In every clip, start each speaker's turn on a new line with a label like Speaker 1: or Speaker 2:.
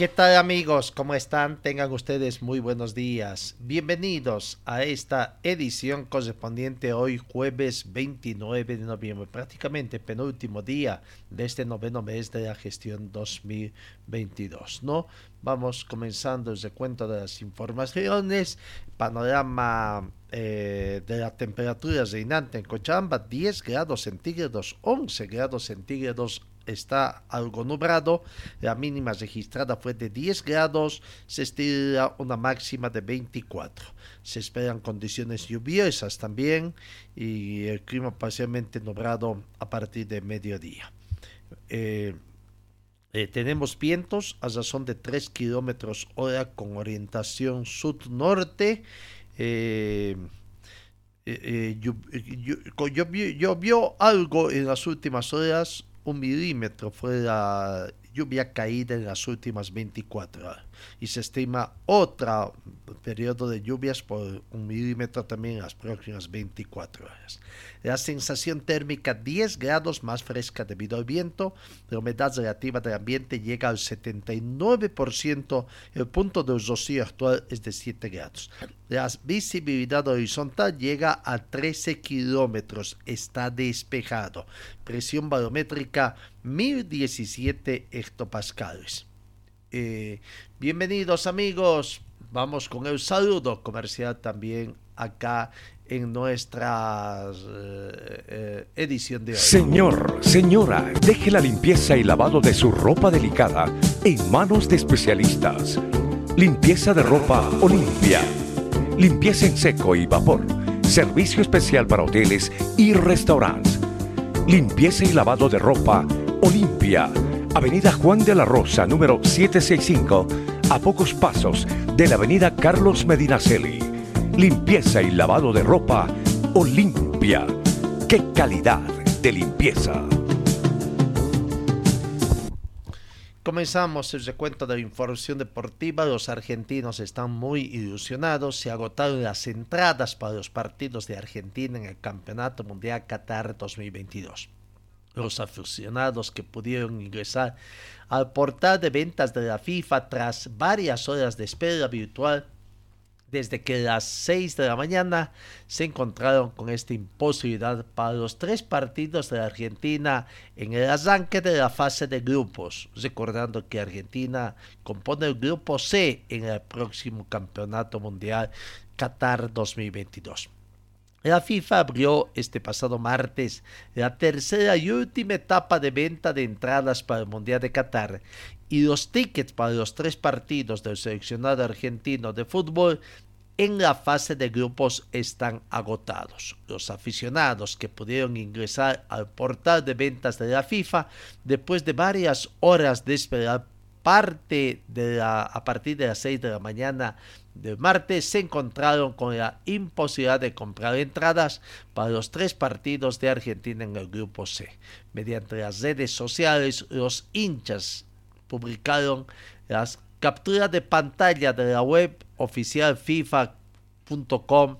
Speaker 1: ¿Qué tal amigos? ¿Cómo están? Tengan ustedes muy buenos días. Bienvenidos a esta edición correspondiente hoy jueves 29 de noviembre, prácticamente penúltimo día de este noveno mes de la gestión 2022, ¿no? Vamos comenzando el recuento de las informaciones, panorama eh, de la temperatura reinante en Cochabamba, 10 grados centígrados, 11 grados centígrados está algo nublado, la mínima registrada fue de 10 grados, se estira una máxima de 24. Se esperan condiciones lluviosas también y el clima parcialmente nublado a partir de mediodía. Eh, eh, tenemos vientos a razón de 3 kilómetros hora con orientación sud-norte. Eh, llovió algo en las últimas horas, un milímetro fue la lluvia caída en las últimas 24 horas y se estima otro periodo de lluvias por un milímetro también en las próximas 24 horas. La sensación térmica 10 grados más fresca debido al viento, la humedad relativa del ambiente llega al 79%, el punto de rocío actual es de 7 grados. La visibilidad horizontal llega a 13 kilómetros, está despejado. Presión barométrica 1017 hectopascales. Eh, bienvenidos amigos, vamos con el saludo comercial también acá en nuestra eh, eh, edición de hoy.
Speaker 2: Señor, señora, deje la limpieza y lavado de su ropa delicada en manos de especialistas. Limpieza de ropa Olimpia. Limpieza en seco y vapor. Servicio especial para hoteles y restaurantes. Limpieza y lavado de ropa Olimpia Avenida Juan de la Rosa, número 765, a pocos pasos de la Avenida Carlos Medinaceli. Limpieza y lavado de ropa Olimpia. ¡Qué calidad de limpieza!
Speaker 1: Comenzamos el recuento de la información deportiva. Los argentinos están muy ilusionados. Se agotaron las entradas para los partidos de Argentina en el Campeonato Mundial Qatar 2022 los aficionados que pudieron ingresar al portal de ventas de la FIFA tras varias horas de espera virtual desde que las 6 de la mañana se encontraron con esta imposibilidad para los tres partidos de la Argentina en el arranque de la fase de grupos, recordando que Argentina compone el grupo C en el próximo Campeonato Mundial Qatar 2022. La FIFA abrió este pasado martes la tercera y última etapa de venta de entradas para el Mundial de Qatar y los tickets para los tres partidos del seleccionado argentino de fútbol en la fase de grupos están agotados. Los aficionados que pudieron ingresar al portal de ventas de la FIFA después de varias horas de esperar parte a partir de las 6 de la mañana del martes se encontraron con la imposibilidad de comprar entradas para los tres partidos de Argentina en el grupo C. Mediante las redes sociales, los hinchas publicaron las capturas de pantalla de la web oficial FIFA.com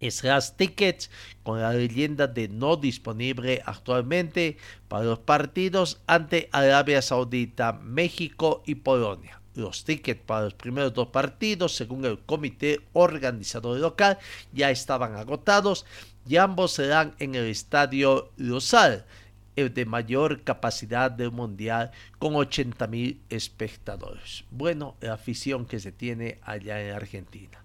Speaker 1: slash tickets con la leyenda de no disponible actualmente para los partidos ante Arabia Saudita, México y Polonia. Los tickets para los primeros dos partidos, según el comité organizador local, ya estaban agotados y ambos serán en el estadio Rosal, el de mayor capacidad del mundial con 80 mil espectadores. Bueno, la afición que se tiene allá en Argentina.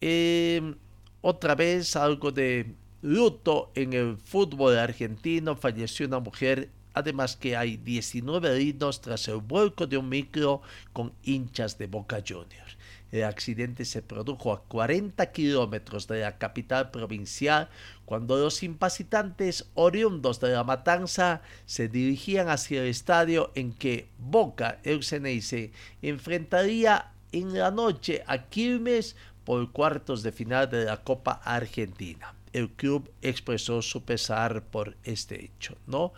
Speaker 1: Em, otra vez algo de luto en el fútbol argentino. Falleció una mujer Además que hay 19 heridos tras el vuelco de un micro con hinchas de Boca Juniors. El accidente se produjo a 40 kilómetros de la capital provincial cuando los impacitantes oriundos de la matanza se dirigían hacia el estadio en que Boca Euseneise enfrentaría en la noche a Quilmes por cuartos de final de la Copa Argentina. El club expresó su pesar por este hecho, ¿no?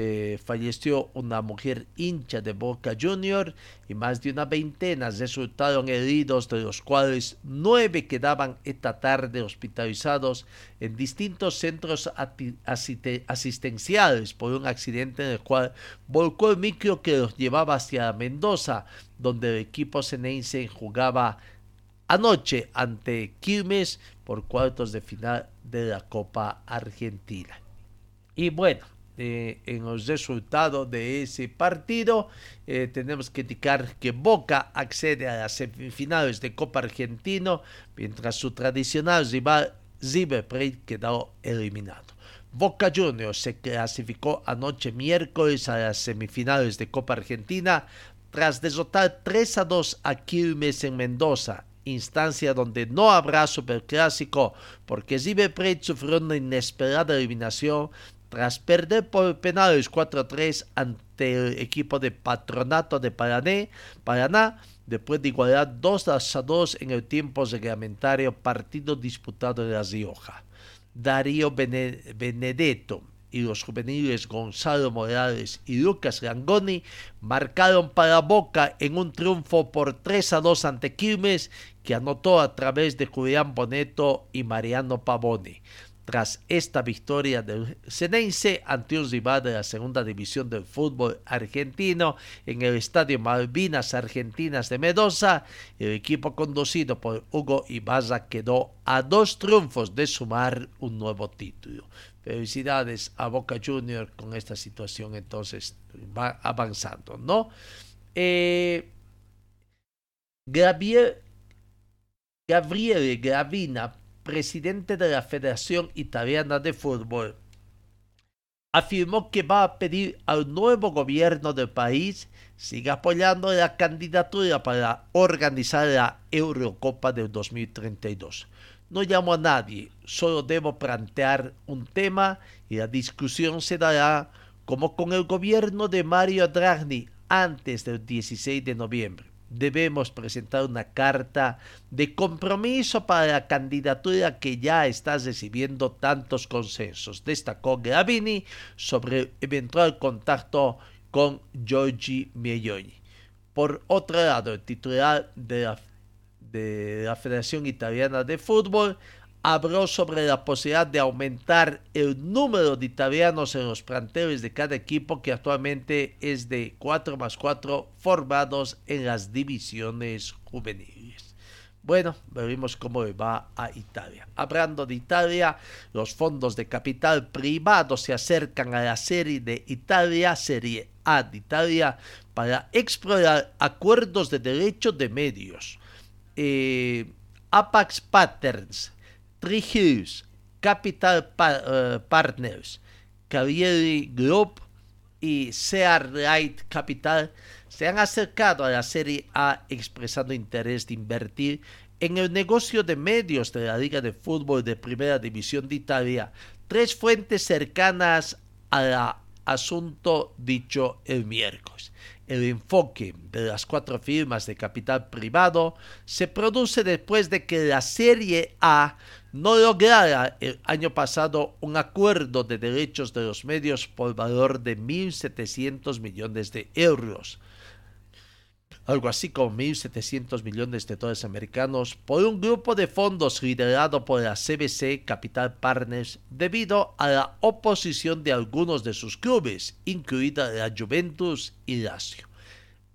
Speaker 1: Eh, falleció una mujer hincha de Boca Junior y más de una veintena resultaron heridos, de los cuales nueve quedaban esta tarde hospitalizados en distintos centros asistenciales por un accidente en el cual volcó el micro que los llevaba hacia Mendoza, donde el equipo ceneice jugaba anoche ante Quilmes por cuartos de final de la Copa Argentina. Y bueno, en los resultados de ese partido. Eh, tenemos que indicar que Boca accede a las semifinales de Copa Argentino, mientras su tradicional rival River Plate quedó eliminado. Boca Juniors se clasificó anoche miércoles a las semifinales de Copa Argentina tras derrotar 3 a 2 a Quilmes en Mendoza, instancia donde no habrá superclásico porque River Plate sufrió una inesperada eliminación tras perder por penales 4-3 ante el equipo de Patronato de Paraná, Paraná después de igualar 2-2 en el tiempo reglamentario partido disputado en La Rioja. Darío Benedetto y los juveniles Gonzalo Morales y Lucas Langoni marcaron para Boca en un triunfo por 3 a 2 ante Quilmes que anotó a través de Julián Boneto y Mariano Pavone tras esta victoria del Ceneice ante un rival de la segunda división del fútbol argentino en el estadio Malvinas Argentinas de Mendoza, el equipo conducido por Hugo Ibarra quedó a dos triunfos de sumar un nuevo título. Felicidades a Boca Junior con esta situación, entonces va avanzando, ¿no? Eh, Gabriel, Gabriele Gravina presidente de la Federación Italiana de Fútbol, afirmó que va a pedir al nuevo gobierno del país siga apoyando la candidatura para organizar la Eurocopa del 2032. No llamo a nadie, solo debo plantear un tema y la discusión se dará como con el gobierno de Mario Draghi antes del 16 de noviembre debemos presentar una carta de compromiso para la candidatura que ya está recibiendo tantos consensos, destacó Gravini sobre eventual contacto con Giorgi Miglioni. Por otro lado, el titular de de la Federación Italiana de Fútbol habló sobre la posibilidad de aumentar el número de italianos en los planteles de cada equipo que actualmente es de 4 más 4 formados en las divisiones juveniles. Bueno, veremos cómo va a Italia. Hablando de Italia, los fondos de capital privado se acercan a la serie de Italia, Serie A de Italia, para explorar acuerdos de derechos de medios. Eh, Apax Patterns Hills, Capital eh, Partners, Cavalieri Group y Sear Light Capital se han acercado a la Serie A expresando interés de invertir en el negocio de medios de la Liga de Fútbol de Primera División de Italia, tres fuentes cercanas al asunto dicho el miércoles. El enfoque de las cuatro firmas de capital privado se produce después de que la Serie A no lograra el año pasado un acuerdo de derechos de los medios por valor de 1.700 millones de euros, algo así como 1.700 millones de dólares americanos, por un grupo de fondos liderado por la CBC Capital Partners debido a la oposición de algunos de sus clubes, incluida la Juventus y Lazio.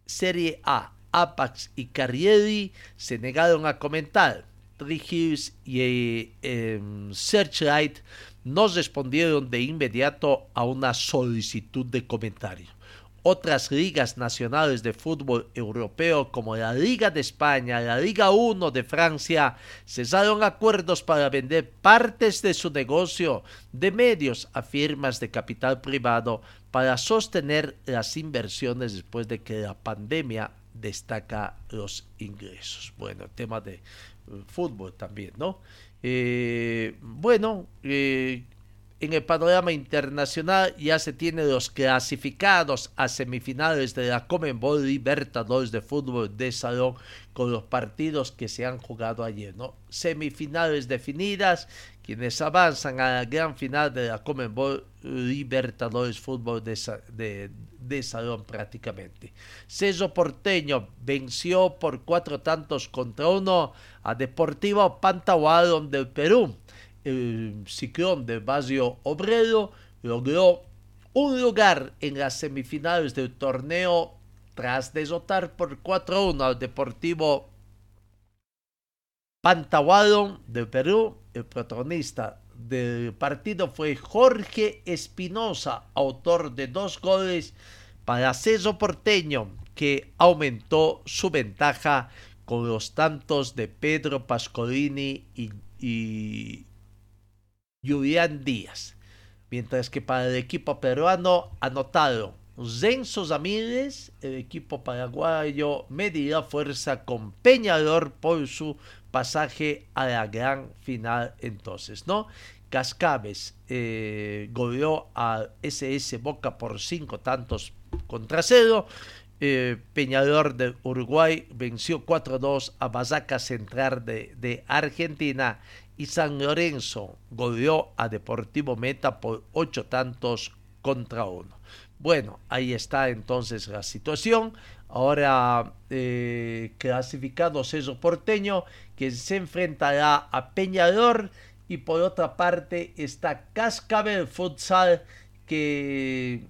Speaker 1: Serie A, Apax y Carrieri se negaron a comentar Hills y em, Searchlight no respondieron de inmediato a una solicitud de comentario. otras ligas nacionales de fútbol europeo como la Liga de España, la Liga 1 de Francia, cesaron acuerdos para vender partes de su negocio de medios a firmas de capital privado para sostener las inversiones después de que la pandemia destaca los ingresos. Bueno, tema de eh, fútbol también, ¿no? Eh, bueno, eh, en el panorama internacional ya se tienen los clasificados a semifinales de la Comenbol Libertadores de fútbol de salón con los partidos que se han jugado ayer, ¿no? Semifinales definidas, quienes avanzan a la gran final de la Comenbol Libertadores fútbol de, de, salón prácticamente. Ceso Porteño venció por cuatro tantos contra uno a Deportivo Pantahualón del Perú el ciclón del barrio obrero logró un lugar en las semifinales del torneo tras desotar por 4-1 al Deportivo Pantahualón de Perú. El protagonista del partido fue Jorge Espinosa, autor de dos goles para Ceso Porteño, que aumentó su ventaja con los tantos de Pedro Pascolini y Julián Díaz. Mientras que para el equipo peruano anotaron Zenzo Zamírez, el equipo paraguayo medirá fuerza con Peñador por su pasaje a la gran final entonces, ¿no? Cascabes eh, goleó a SS Boca por cinco tantos contra cero. Eh, Peñador de Uruguay venció 4-2 a Basaca Central de, Argentina y San Lorenzo goleó a Deportivo Meta por ocho tantos contra uno. Bueno, ahí está entonces la situación. Ahora eh, clasificado César Porteño, que se enfrentará a Peñador. Y por otra parte está Cascabel Futsal, que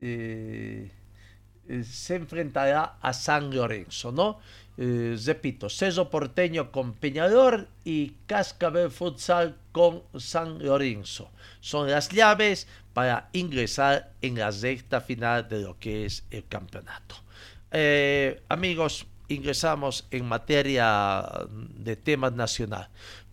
Speaker 1: eh, se enfrentará a San Lorenzo, ¿no? Eh, repito, Ceso Porteño con Peñador y Cascabel Futsal con San Lorenzo. Son las llaves para ingresar en la recta final de lo que es el campeonato. Eh, amigos, ingresamos en materia de tema nacional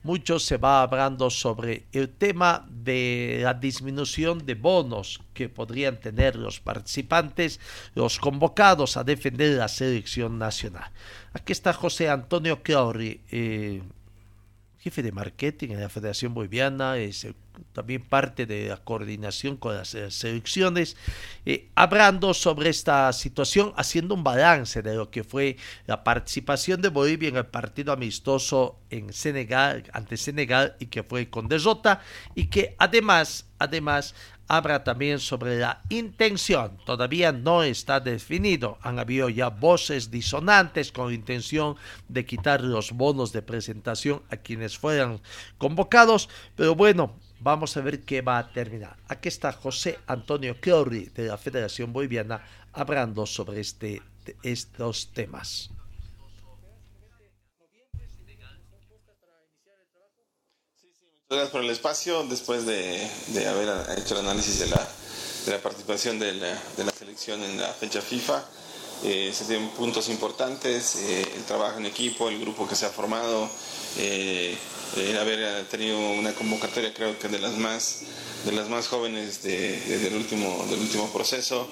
Speaker 1: mucho se va hablando sobre el tema de la disminución de bonos que podrían tener los participantes, los convocados a defender la selección nacional. Aquí está José Antonio Clauri, eh, jefe de marketing en la Federación Boliviana, es también parte de la coordinación con las eh, selecciones, eh, hablando sobre esta situación, haciendo un balance de lo que fue la participación de Bolivia en el partido amistoso en Senegal, ante Senegal, y que fue con derrota, y que además, además, habla también sobre la intención. Todavía no está definido. Han habido ya voces disonantes con intención de quitar los bonos de presentación a quienes fueran convocados. Pero bueno, vamos a ver qué va a terminar. Aquí está José Antonio Clauri de la Federación Boliviana hablando sobre este, estos temas.
Speaker 3: Gracias por el espacio. Después de, haber hecho el análisis de la, de participación de la, de selección en la fecha FIFA, eh, se tienen puntos importantes, eh, el trabajo en equipo, el grupo que se ha formado, eh, el haber tenido una convocatoria creo que de las más, de las más jóvenes del, último, del último proceso.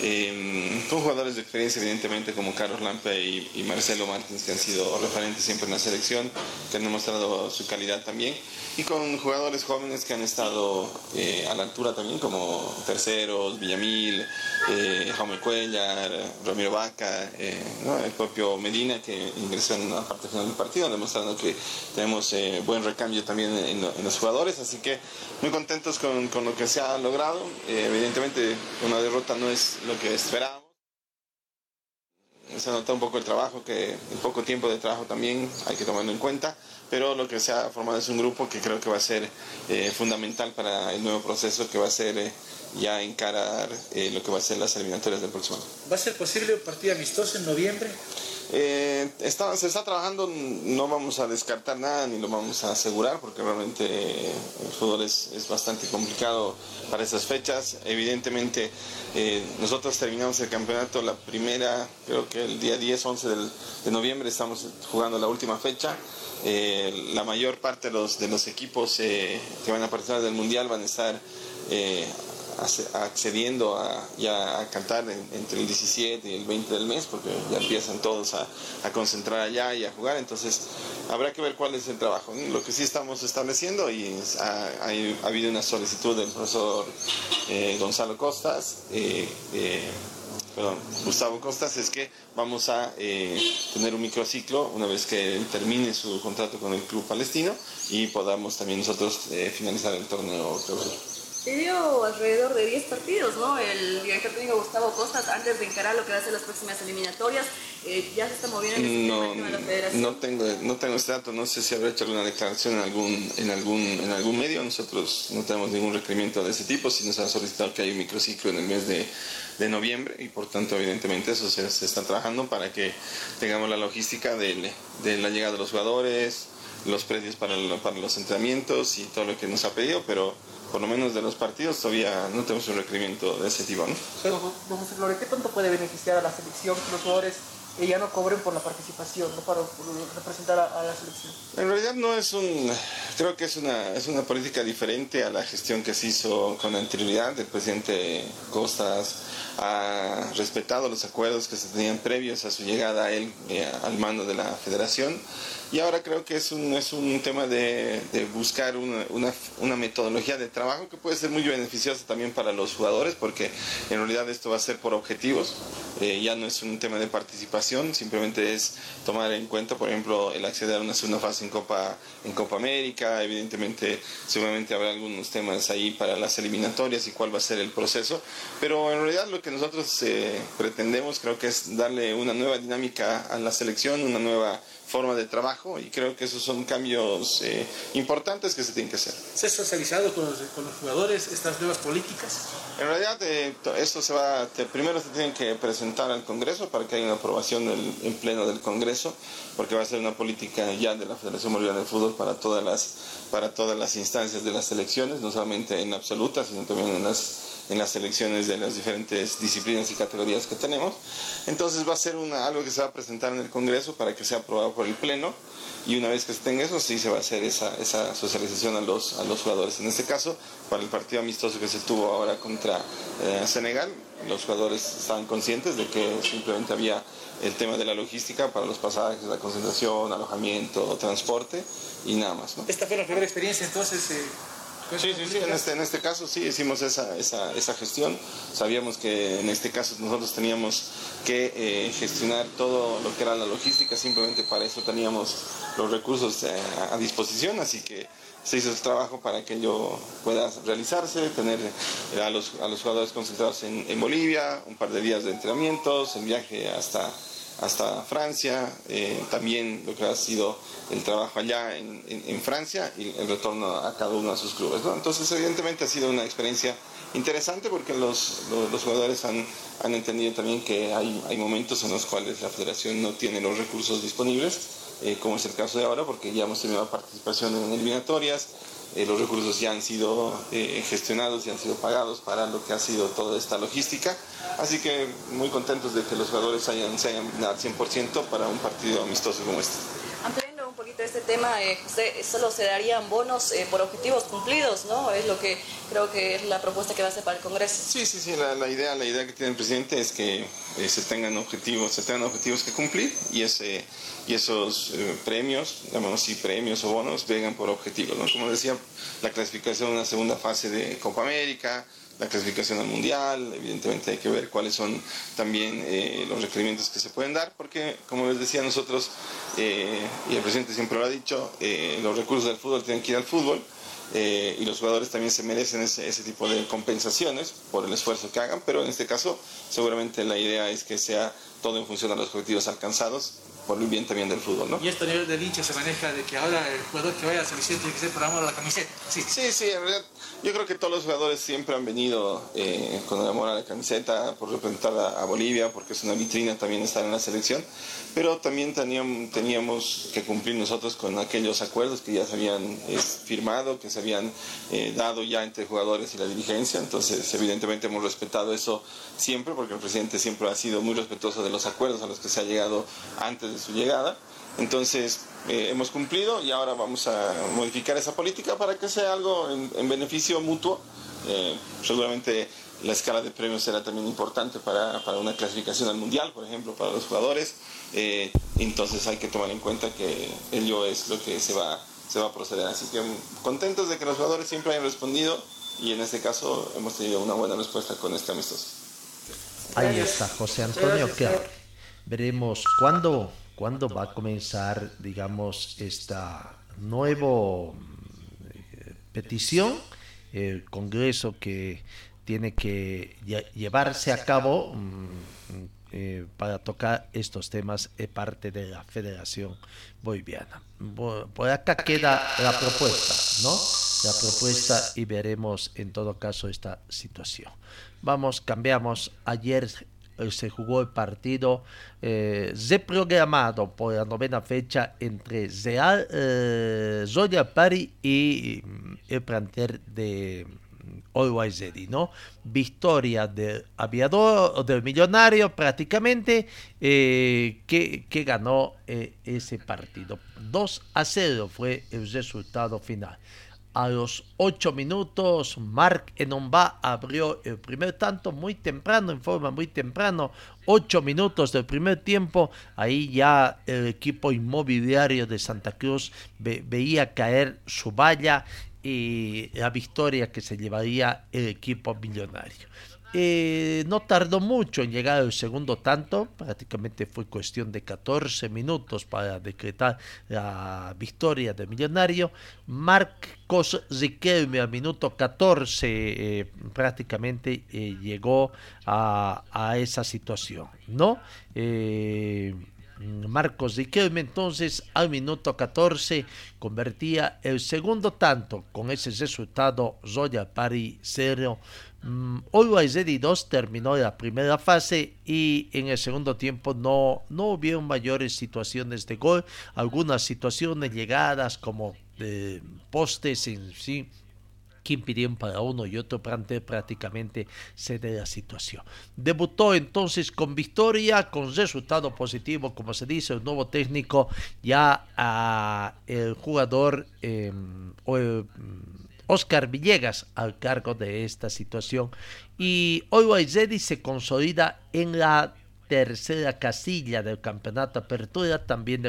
Speaker 3: Eh, con jugadores de experiencia, evidentemente, como Carlos Lampe y, Marcelo Martins, que han sido referentes siempre en la selección, que han demostrado su calidad también, y con jugadores jóvenes que han estado eh, a la altura también, como Terceros, Villamil, eh, Jaume Cuellar, Ramiro Vaca, eh, el propio Medina, que ingresó en la parte final del partido, demostrando que tenemos buen recambio también en, los jugadores, así que muy contentos con, con lo que se ha logrado. evidentemente, una derrota no es lo que esperábamos. Se nota un poco el trabajo, que el poco tiempo de trabajo también hay que tomarlo en cuenta, pero lo que se ha formado es un grupo que creo que va a ser eh, fundamental para el nuevo proceso que va a ser eh, ya encarar eh, lo que va a ser las eliminatorias del próximo año.
Speaker 4: ¿Va a ser posible un partido amistoso en noviembre?
Speaker 3: Eh, está, se está trabajando, no vamos a descartar nada ni lo vamos a asegurar porque realmente eh, el fútbol es, es, bastante complicado para esas fechas. Evidentemente eh, nosotros terminamos el campeonato la primera, creo que el día 10, 11 del, de noviembre estamos jugando la última fecha. Eh, la mayor parte de los, de los equipos que van a participar del Mundial van a estar accediendo a, ya a cantar entre el 17 y el 20 del mes, porque ya empiezan todos a, concentrar allá y a jugar, entonces habrá que ver cuál es el trabajo. Lo que sí estamos estableciendo, y ha, ha, ha habido una solicitud del profesor eh, Gonzalo Costas, eh, eh, perdón, Gustavo Costas, es que vamos a eh, tener un microciclo una vez que termine su contrato con el club palestino y podamos también nosotros finalizar el torneo
Speaker 5: dio alrededor de 10 partidos, ¿no? El director técnico Gustavo Costas, antes de encarar lo que va a ser las próximas eliminatorias, eh, ya se está moviendo en
Speaker 3: no, de la federación. No tengo, no tengo este dato, no sé si habrá hecho alguna declaración en algún, en algún, en algún medio. Nosotros no tenemos ningún requerimiento de ese tipo, si nos han solicitado que hay un microciclo en el mes de, de noviembre y por tanto evidentemente eso se, se, está trabajando para que tengamos la logística de, de la llegada de los jugadores, los precios para, para los entrenamientos y todo lo que nos ha pedido, pero por lo menos de los partidos todavía no tenemos un requerimiento de ese tipo. ¿no?
Speaker 4: Pero, don José Flores, ¿qué tanto puede beneficiar a la selección que los jugadores eh, ya no cobren por la participación, no para representar a, a, la selección?
Speaker 3: En realidad no es un, creo que es una, es una política diferente a la gestión que se hizo con anterioridad. El presidente Costas ha respetado los acuerdos que se tenían previos a su llegada a él eh, al mando de la federación y ahora creo que es un, es un tema de, buscar una, una, una, metodología de trabajo que puede ser muy beneficiosa también para los jugadores porque en realidad esto va a ser por objetivos, eh, ya no es un tema de participación, simplemente es tomar en cuenta, por ejemplo, el acceder a una segunda fase en Copa, en Copa América, evidentemente seguramente habrá algunos temas ahí para las eliminatorias y cuál va a ser el proceso, pero en realidad lo que nosotros eh, pretendemos creo que es darle una nueva dinámica a la selección, una nueva forma de trabajo y creo que esos son cambios eh, importantes que se tienen que hacer.
Speaker 4: ¿Se ha socializado con los, con los jugadores estas nuevas políticas?
Speaker 3: En realidad eh, esto se va, te, primero se tienen que presentar al Congreso para que haya una aprobación del, en pleno del Congreso, porque va a ser una política ya de la Federación Boliviana de Fútbol para todas las, para todas las instancias de las elecciones, no solamente en absoluta, sino también en las en las selecciones de las diferentes disciplinas y categorías que tenemos. Entonces va a ser una, algo que se va a presentar en el Congreso para que sea aprobado por el Pleno y una vez que se tenga eso, sí se va a hacer esa, esa socialización a los, a los jugadores. En este caso, para el partido amistoso que se tuvo ahora contra eh, Senegal, los jugadores estaban conscientes de que simplemente había el tema de la logística para los pasajes, la concentración, alojamiento, transporte y nada más. ¿no?
Speaker 4: Esta fue la primera experiencia entonces. Eh...
Speaker 3: Sí, sí, sí, en este, en este caso sí hicimos esa, esa, esa, gestión. Sabíamos que en este caso nosotros teníamos que eh, gestionar todo lo que era la logística, simplemente para eso teníamos los recursos eh, a disposición, así que se hizo el trabajo para que ello pueda realizarse, tener a los, a los jugadores concentrados en, en Bolivia, un par de días de entrenamientos, el viaje hasta hasta Francia, eh, también lo que ha sido el trabajo allá en, Francia y el retorno a cada uno de sus clubes. Entonces, evidentemente ha sido una experiencia interesante porque los, los, los jugadores han, han, entendido también que hay, hay, momentos en los cuales la federación no tiene los recursos disponibles, eh, como es el caso de ahora, porque ya hemos tenido participación en eliminatorias, eh, los recursos ya han sido eh, gestionados y han sido pagados para lo que ha sido toda esta logística. Así que muy contentos de que los jugadores hayan, se hayan al 100% para un partido amistoso como este.
Speaker 5: Ampliando un poquito este tema, eh, José, solo se darían bonos eh, por objetivos cumplidos, ¿no? Es lo que creo que es la propuesta que va a hacer para el Congreso.
Speaker 3: Sí, sí, sí, la, la idea, la idea que tiene el presidente es que eh, se tengan objetivos, se tengan objetivos que cumplir y ese y esos eh, premios, llamamos así premios o bonos, vengan por objetivos. ¿no? Como decía, la clasificación en una segunda fase de Copa América, la clasificación al Mundial, evidentemente hay que ver cuáles son también eh, los requerimientos que se pueden dar, porque como les decía nosotros, eh, y el presidente siempre lo ha dicho, eh, los recursos del fútbol tienen que ir al fútbol, y los jugadores también se merecen ese, ese tipo de compensaciones por el esfuerzo que hagan, pero en este caso seguramente la idea es que sea todo en función de los objetivos alcanzados por el bien también del fútbol. ¿no?
Speaker 6: Y esto a nivel del hincha se maneja de que ahora el jugador que vaya a la selección tiene que ser por amor a la camiseta. Sí,
Speaker 3: sí, sí en realidad yo creo que todos los jugadores siempre han venido eh, con el amor a la camiseta por representar a, Bolivia, porque es una vitrina también estar en la selección, pero también teníamos, teníamos que cumplir nosotros con aquellos acuerdos que ya se habían eh, firmado, que se habían eh, dado ya entre jugadores y la dirigencia, entonces evidentemente hemos respetado eso siempre, porque el presidente siempre ha sido muy respetuoso de los acuerdos a los que se ha llegado antes de su llegada. Entonces, eh, hemos cumplido y ahora vamos a modificar esa política para que sea algo en, beneficio mutuo. Eh, seguramente la escala de premios será también importante para, una clasificación al mundial, por ejemplo, para los jugadores. Eh, entonces hay que tomar en cuenta que ello es lo que se va, se va a proceder. Así que mm, contentos de que los jugadores siempre hayan respondido y en este caso hemos tenido una buena respuesta con este amistoso.
Speaker 1: Ahí está, José Antonio, veremos cuándo ¿Cuándo va a comenzar, digamos, esta nueva eh, petición? El Congreso que tiene que llevarse a cabo mm, eh, para tocar estos temas es parte de la Federación Boliviana. Por acá queda la propuesta, ¿no? La propuesta y veremos en todo caso esta situación. Vamos, cambiamos. Ayer eh, se jugó el partido eh, reprogramado por la novena fecha entre Real, eh, Zoya Pari y mm, el plantel de mm, Always ¿no? Victoria del aviador, del millonario prácticamente, eh, que, que, ganó ese partido. 2 a 0 fue el resultado final. A los 8 minutos, Mark Enomba abrió el primer tanto muy temprano, en forma muy temprano. 8 minutos del primer tiempo, ahí ya el equipo inmobiliario de Santa Cruz veía caer su valla y la victoria que se llevaría el equipo millonario. Eh, no tardó mucho en llegar el segundo tanto, prácticamente fue cuestión de 14 minutos para decretar la victoria de Millonario. Marcos Riquelme al minuto 14 eh, prácticamente eh, llegó a, esa situación, ¿no? Marcos Riquelme entonces al minuto 14 convertía el segundo tanto con ese resultado Royal Party 0 Always 2 terminó la primera fase y en el segundo tiempo no, no hubieron mayores situaciones de gol, algunas situaciones llegadas como de postes en sí que impidieron para uno y otro prácticamente ceder la situación. Debutó entonces con victoria, con resultado positivo, como se dice, el nuevo técnico, ya el jugador eh, Oscar Villegas al cargo de esta situación y hoy se consolida en la tercera casilla del campeonato apertura, también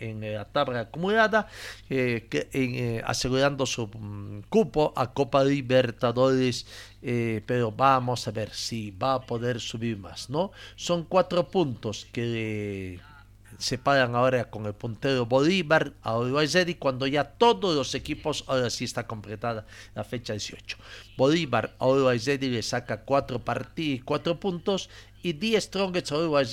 Speaker 1: en la tabla acumulada, eh, eh, asegurando su mm, cupo a Copa Libertadores, eh, pero vamos a ver si va a poder subir más, ¿no? Son cuatro puntos que se paran ahora con el puntero Bolívar a Uruguay cuando ya todos los equipos, ahora sí está completada la fecha 18. Bolívar a Uruguay le saca 4 partidos, 4 puntos y 10 Strongest a Uruguay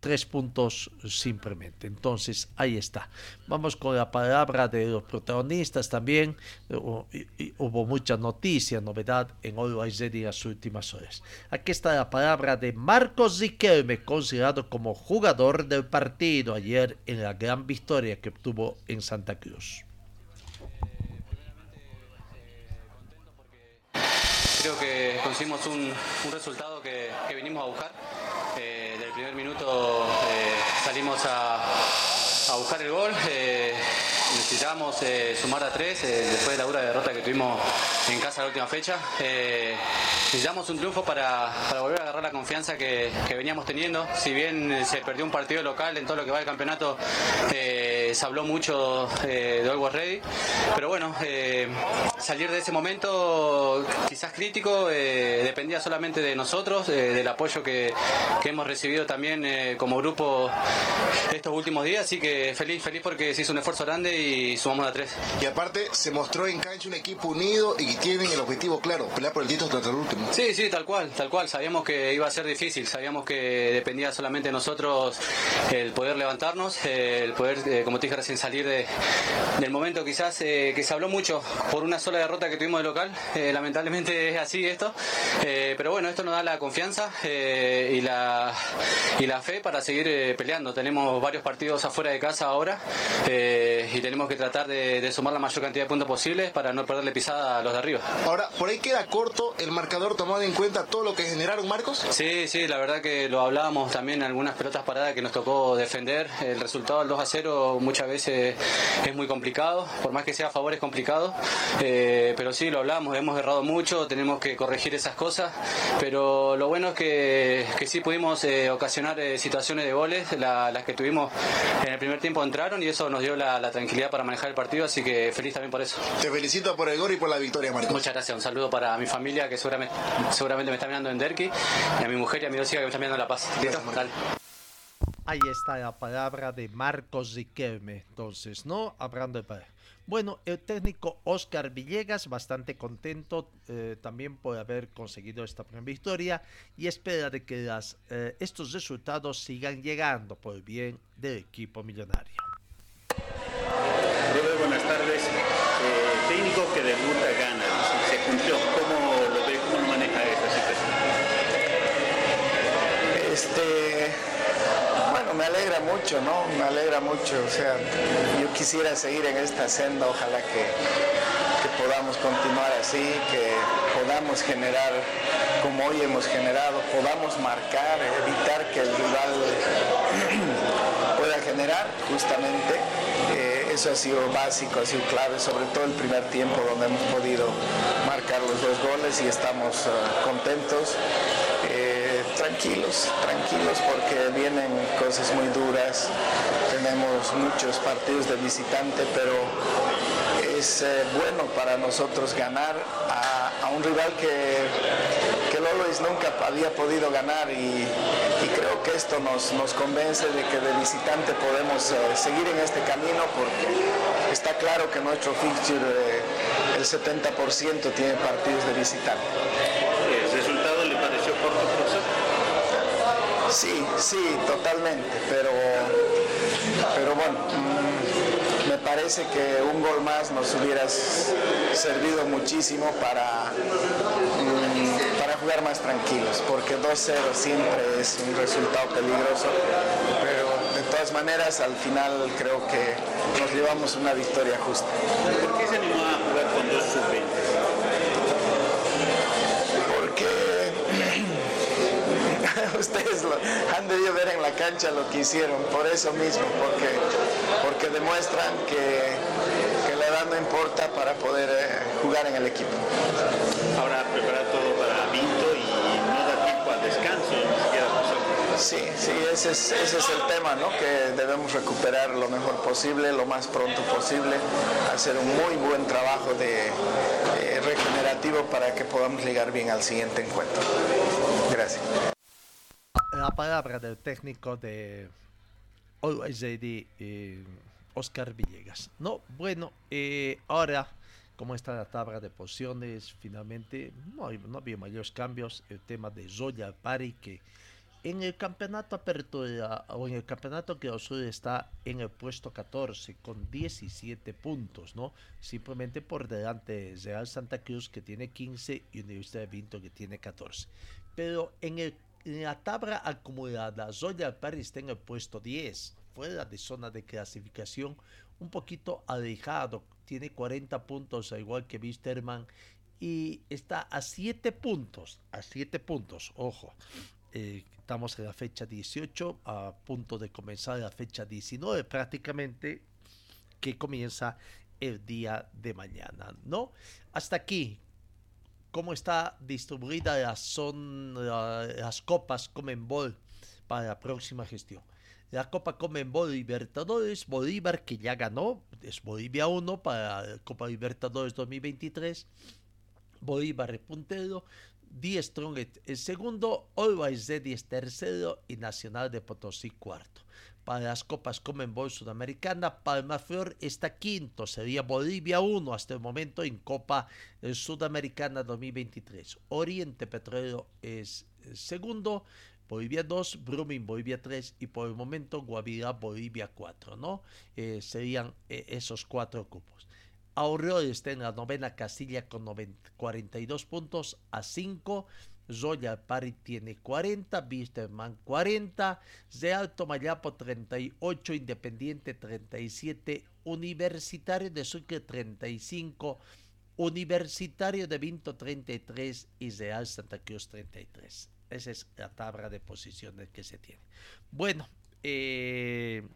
Speaker 1: tres puntos simplemente. Entonces, ahí está. Vamos con la palabra de los protagonistas también. Hubo mucha noticia, novedad en Always en las últimas horas. Aquí está la palabra de Marcos Riquelme, considerado como jugador del partido ayer en la gran victoria que obtuvo en Santa Cruz.
Speaker 7: Creo que conseguimos un, resultado que, que vinimos a buscar eh, salimos a, buscar el gol. Eh, necesitamos eh, sumar a tres después de la dura derrota que tuvimos en casa la última fecha. necesitamos un triunfo para, volver a agarrar la confianza que, veníamos teniendo. Si bien se perdió un partido local en todo lo que va del campeonato, se habló mucho eh, de Always Ready, pero bueno, eh, salir de ese momento quizás crítico dependía solamente de nosotros, del apoyo que, que, hemos recibido también como grupo estos últimos días, así que feliz, feliz porque se hizo un esfuerzo grande y sumamos a tres.
Speaker 8: Y aparte se mostró en cancha un equipo unido y tienen el objetivo claro, pelear por el título hasta el último.
Speaker 7: Sí, sí, tal cual, tal cual. Sabíamos que iba a ser difícil, sabíamos que dependía solamente de nosotros el poder levantarnos, el poder, eh, como te dije recién, salir de, del momento quizás eh, que se habló mucho por una sola derrota que tuvimos de local. Eh, lamentablemente es así esto, pero bueno, esto nos da la confianza y, la, y la fe para seguir peleando. Tenemos varios partidos afuera de casa ahora y tenemos que tratar de, de, sumar la mayor cantidad de puntos posibles para no perderle pisada a los de arriba.
Speaker 8: Ahora, por ahí queda corto el marcador tomado en cuenta todo lo que generaron Marcos.
Speaker 7: Sí, sí, la verdad que lo hablábamos también en algunas pelotas paradas que nos tocó defender. El resultado del 2 a 0 muchas veces es muy complicado, por más que sea a favor es complicado. Eh, pero sí, lo hablamos, hemos errado mucho, tenemos que corregir esas cosas. Pero lo bueno es que, que sí pudimos eh, ocasionar eh, situaciones de goles, las que tuvimos en el primer tiempo entraron y eso nos dio la, la, tranquilidad para manejar el partido, así que feliz también por eso.
Speaker 8: Te felicito por el gol y por la victoria, Marcos.
Speaker 7: Muchas gracias, un saludo para mi familia que seguramente, seguramente me está mirando en Derki y a mi mujer y a mi dos hijas que me están mirando en La Paz. ¿Listo?
Speaker 1: Ahí está la palabra de Marcos Riquelme. Entonces, ¿no? Hablando de... Bueno, el técnico Oscar Villegas, bastante contento eh, también por haber conseguido esta primera victoria y espera de que las, eh, estos resultados sigan llegando por el bien del equipo millonario.
Speaker 9: buenas tardes. Eh, técnico que debuta gana, se cumplió. ¿Cómo lo ve, cómo maneja esta situación?
Speaker 10: Este me alegra mucho, ¿no? Me alegra mucho. O sea, yo quisiera seguir en esta senda, ojalá que, podamos continuar así, que podamos generar como hoy hemos generado, podamos marcar, evitar que el rival pueda generar justamente. Eh, eso ha sido básico, ha sido clave, sobre todo el primer tiempo donde hemos podido marcar los dos goles y estamos uh, contentos. Tranquilos, tranquilos porque vienen cosas muy duras, tenemos muchos partidos de visitante, pero es eh, bueno para nosotros ganar a, un rival que, que Lolois nunca había podido ganar y, creo que esto nos, nos, convence de que de visitante podemos eh, seguir en este camino porque está claro que nuestro fixture eh, el 70% tiene partidos de visitante.
Speaker 9: ¿El resultado le pareció corto, profesor?
Speaker 10: Sí, sí, totalmente, pero, pero bueno, mm, me parece que un gol más nos hubiera servido muchísimo para, mm, para jugar más tranquilos, porque 2-0 siempre es un resultado peligroso, pero de todas maneras al final creo que nos llevamos una victoria justa.
Speaker 9: ¿Por qué se animó a jugar con dos sub-20?
Speaker 10: ustedes lo, han debido ver en la cancha lo que hicieron, por eso mismo, porque, porque demuestran que, que la edad no importa para poder eh, jugar en el equipo.
Speaker 9: Ahora preparar todo para Vinto y no da tiempo al descanso, ni siquiera
Speaker 10: Sí, sí, ese es, ese es el tema, ¿no? Que debemos recuperar lo mejor posible, lo más pronto posible, hacer un muy buen trabajo de eh, regenerativo para que podamos llegar bien al siguiente encuentro. Gracias
Speaker 1: la palabra del técnico de Always eh, Oscar Villegas. No, bueno, eh, ahora, como está la tabla de posiciones, finalmente no, no había mayores cambios. El tema de Zoya Pari, que en el campeonato apertura o en el campeonato que sur está en el puesto 14 con 17 puntos, ¿no? Simplemente por delante de Real Santa Cruz que tiene 15 y Universidad de Vinto que tiene 14. Pero en el en la tabla acumulada, Zoya Paris está en el puesto 10, fuera de zona de clasificación, un poquito alejado, tiene 40 puntos, al igual que Wisterman, y está a 7 puntos, a 7 puntos, ojo. Eh, estamos en la fecha 18, a punto de comenzar la fecha 19 prácticamente, que comienza el día de mañana, ¿no? Hasta aquí cómo está distribuida las copas Comenbol para la próxima gestión. la Copa Comenbol Libertadores, Bolívar que ya ganó, es Bolivia 1 para la Copa Libertadores 2023. Bolívar es puntero, Die Strong es segundo, Always Ready es tercero y Nacional de Potosí cuarto. Para las Copas Comenbol Sudamericana, Palma Flor está quinto, sería Bolivia 1 hasta el momento en Copa Sudamericana 2023. Oriente Petrolero es segundo, Bolivia 2, Brumming Bolivia 3 y por el momento Guavirá Bolivia 4, ¿no? Eh, serían eh, esos cuatro cupos. Aurora está en la novena casilla con 42 puntos a 5. Royal Party tiene 40, Bisterman 40, de Alto Mayapo 38, Independiente 37, Universitario de Sucre 35, Universitario de Vinto 33 y Real Santa Cruz 33. Esa es la tabla de posiciones que se tiene. Bueno, eh,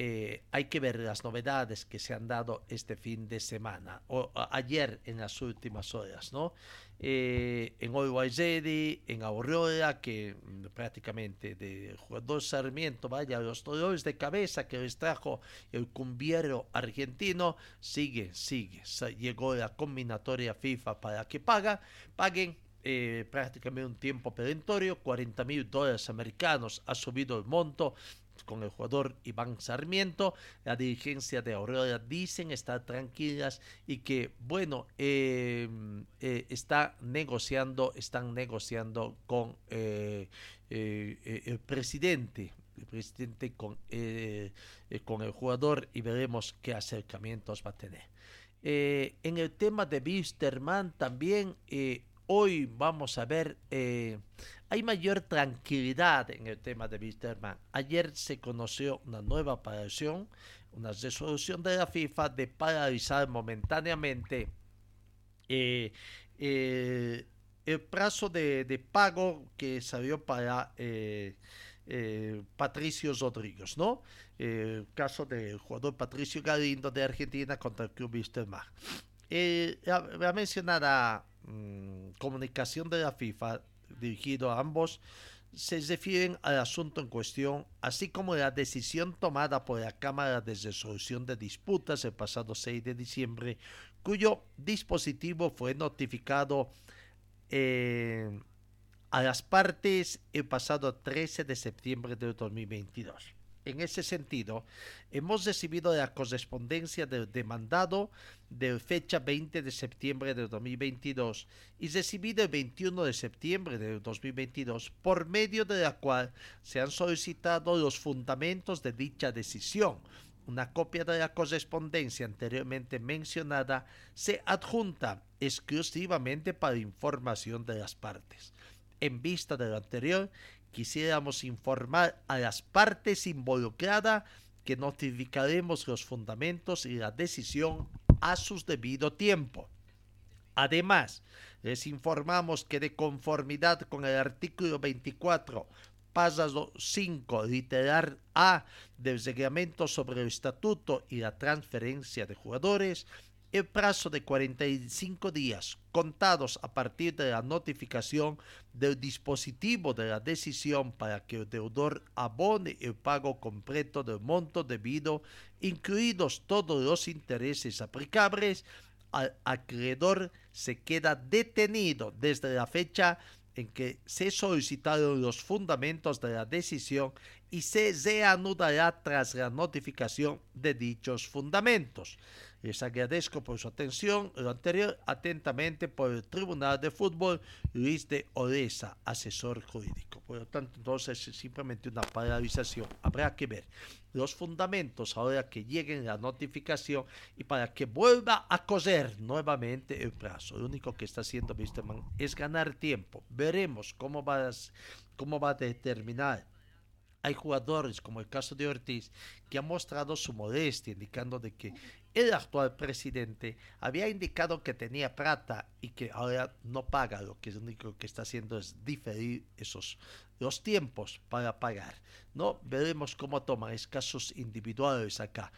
Speaker 1: eh, hay que ver las novedades que se han dado este fin de semana o ayer en las últimas horas, ¿no? Eh, en Always en Aurora, que mm, prácticamente de jugador Sarmiento, vaya, los dolores de cabeza que les trajo el cumbiero argentino, sigue, sigue. Llegó la combinatoria FIFA para que paga, paguen eh, prácticamente un tiempo perentorio, 40 mil dólares americanos ha subido el monto con el jugador Iván Sarmiento. La dirigencia de Aurora dicen estar tranquilas y que, bueno, eh, eh, está negociando, están negociando con el presidente el presidente con, con el jugador y veremos qué acercamientos va a tener. en el tema de Wisterman también Hoy vamos a ver, eh, hay mayor tranquilidad en el tema de Wisterman. Ayer se conoció una nueva operación, una resolución de la FIFA de paralizar momentáneamente eh, eh, el plazo de, pago que salió para Patricio Rodríguez, ¿no? Caso del jugador Patricio Galindo de Argentina contra el club Wisterman. mencionada Mm, comunicación de la FIFA dirigido a ambos se refieren al asunto en cuestión, así como la decisión tomada por la Cámara de Resolución de Disputas el pasado 6 de diciembre, cuyo dispositivo fue notificado eh, a las partes el pasado 13 de septiembre de 2022. En ese sentido, hemos recibido la correspondencia del demandado de fecha 20 de septiembre de 2022 y recibido el 21 de septiembre de 2022, por medio de la cual se han solicitado los fundamentos de dicha decisión. Una copia de la correspondencia anteriormente mencionada se adjunta exclusivamente para información de las partes. En vista de lo anterior, quisiéramos informar a las partes involucradas que notificaremos los fundamentos y la decisión a su debido tiempo. Además, les informamos que de conformidad con el artículo 24, párrafo 5, literal A del reglamento sobre el estatuto y la transferencia de jugadores, el plazo de 45 días contados a partir de la notificación del dispositivo de la decisión para que el deudor abone el pago completo del monto debido, incluidos todos los intereses aplicables, al acreedor se queda detenido desde la fecha en que se solicitaron los fundamentos de la decisión y se reanudará tras la notificación de dichos fundamentos. Les agradezco por su atención. Lo anterior atentamente por el Tribunal de Fútbol Luis de Odesa, asesor jurídico. Por lo tanto, entonces es simplemente una paralización. Habrá que ver los fundamentos ahora que lleguen la notificación y para que vuelva a coser nuevamente el plazo. Lo único que está haciendo Wisterman es ganar tiempo. Veremos cómo va, cómo va a determinar hay jugadores, como el caso de Ortiz, que han mostrado su modestia, indicando de que el actual presidente había indicado que tenía plata y que ahora no paga, lo que es único que está haciendo es diferir esos los tiempos para pagar. No veremos cómo toman es casos individuales acá.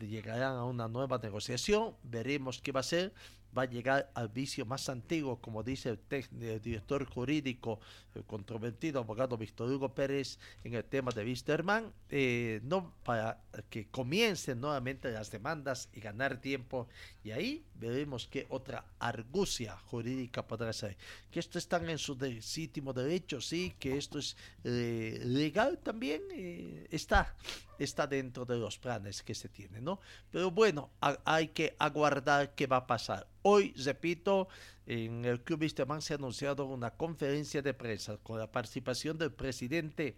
Speaker 1: Llegarán a una nueva negociación, veremos qué va a ser va a llegar al vicio más antiguo, como dice el, director jurídico, el controvertido abogado Víctor Hugo Pérez en el tema de Wisterman, eh, no para que comiencen nuevamente las demandas y ganar tiempo, y ahí veremos qué otra argucia jurídica podrá ser. Que esto está en su legítimo derecho, sí, que esto es eh, legal también, eh, está, está dentro de los planes que se tienen, ¿no? Pero bueno, hay que aguardar qué va a pasar. Hoy, repito, en el Club Wisterman se ha anunciado una conferencia de prensa con la participación del presidente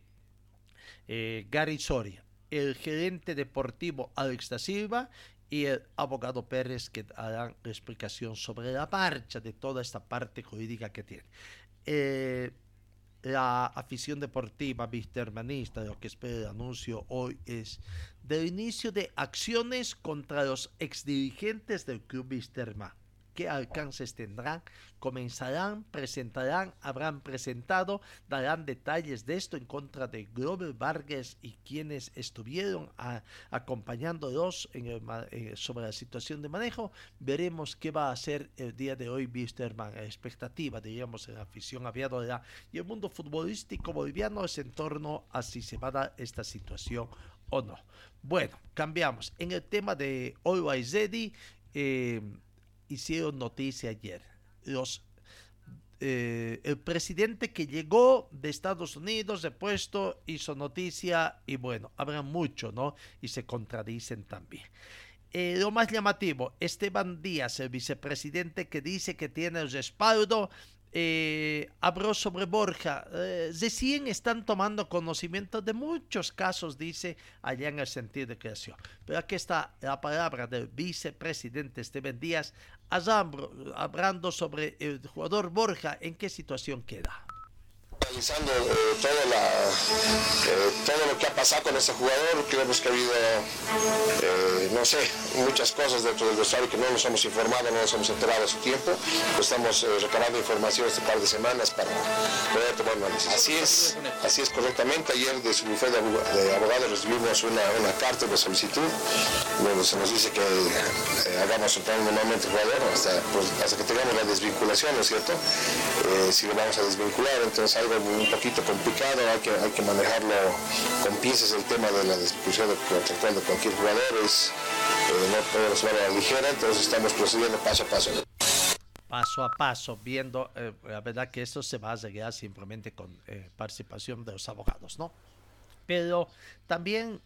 Speaker 1: eh, Gary Soria, el gerente deportivo Alex da Silva y el abogado Pérez que harán explicación sobre la marcha de toda esta parte jurídica que tiene. Eh, la afición deportiva vistermanista, lo que espera el anuncio hoy es del inicio de acciones contra los exdirigentes del club Visterman qué alcances tendrán, comenzarán, presentarán, habrán presentado, darán detalles de esto en contra de Glover Vargas y quienes estuvieron acompañándolos eh, sobre la situación de manejo. Veremos qué va a hacer el día de hoy Wisterman. La expectativa, diríamos, en la afición aviadora y el mundo futbolístico boliviano es en torno a si se va a dar esta situación o no. Bueno, cambiamos. En el tema de Always Ready, eh, hicieron noticia ayer. Los, eh, el presidente que llegó de Estados Unidos de puesto hizo noticia y bueno, habrá mucho, ¿no? Y se contradicen también. Eh, lo más llamativo, Esteban Díaz, el vicepresidente que dice que tiene el respaldo eh, habló sobre Borja. Eh, recién están tomando conocimiento de muchos casos, dice, allá en el sentido de creación. Pero aquí está la palabra del vicepresidente Esteban Díaz, hablando sobre el jugador Borja, en qué situación queda
Speaker 11: analizando eh, todo, eh, todo lo que ha pasado con este jugador, creemos que ha habido, eh, no sé, muchas cosas dentro del vestuario que no nos hemos informado, no nos hemos enterado a su tiempo. Pues estamos recabando información este par de semanas para poder tomar una decisión. Así es, así es correctamente. Ayer de su bufete de abogados recibimos una, una carta de solicitud donde se nos dice que hagamos un plan nuevamente jugador hasta, pues, hasta que tengamos la desvinculación, ¿no es cierto? si lo vamos a desvincular, entonces algo un poquito complicado, hay que, hay que manejarlo con piezas el tema de la discusión contractual de cualquier jugador, es, eh, no podemos a la ligera, entonces estamos procediendo paso a paso.
Speaker 1: Paso a paso, viendo, eh, la verdad que esto se va a arreglar simplemente con eh, participación de los abogados, ¿no? pero también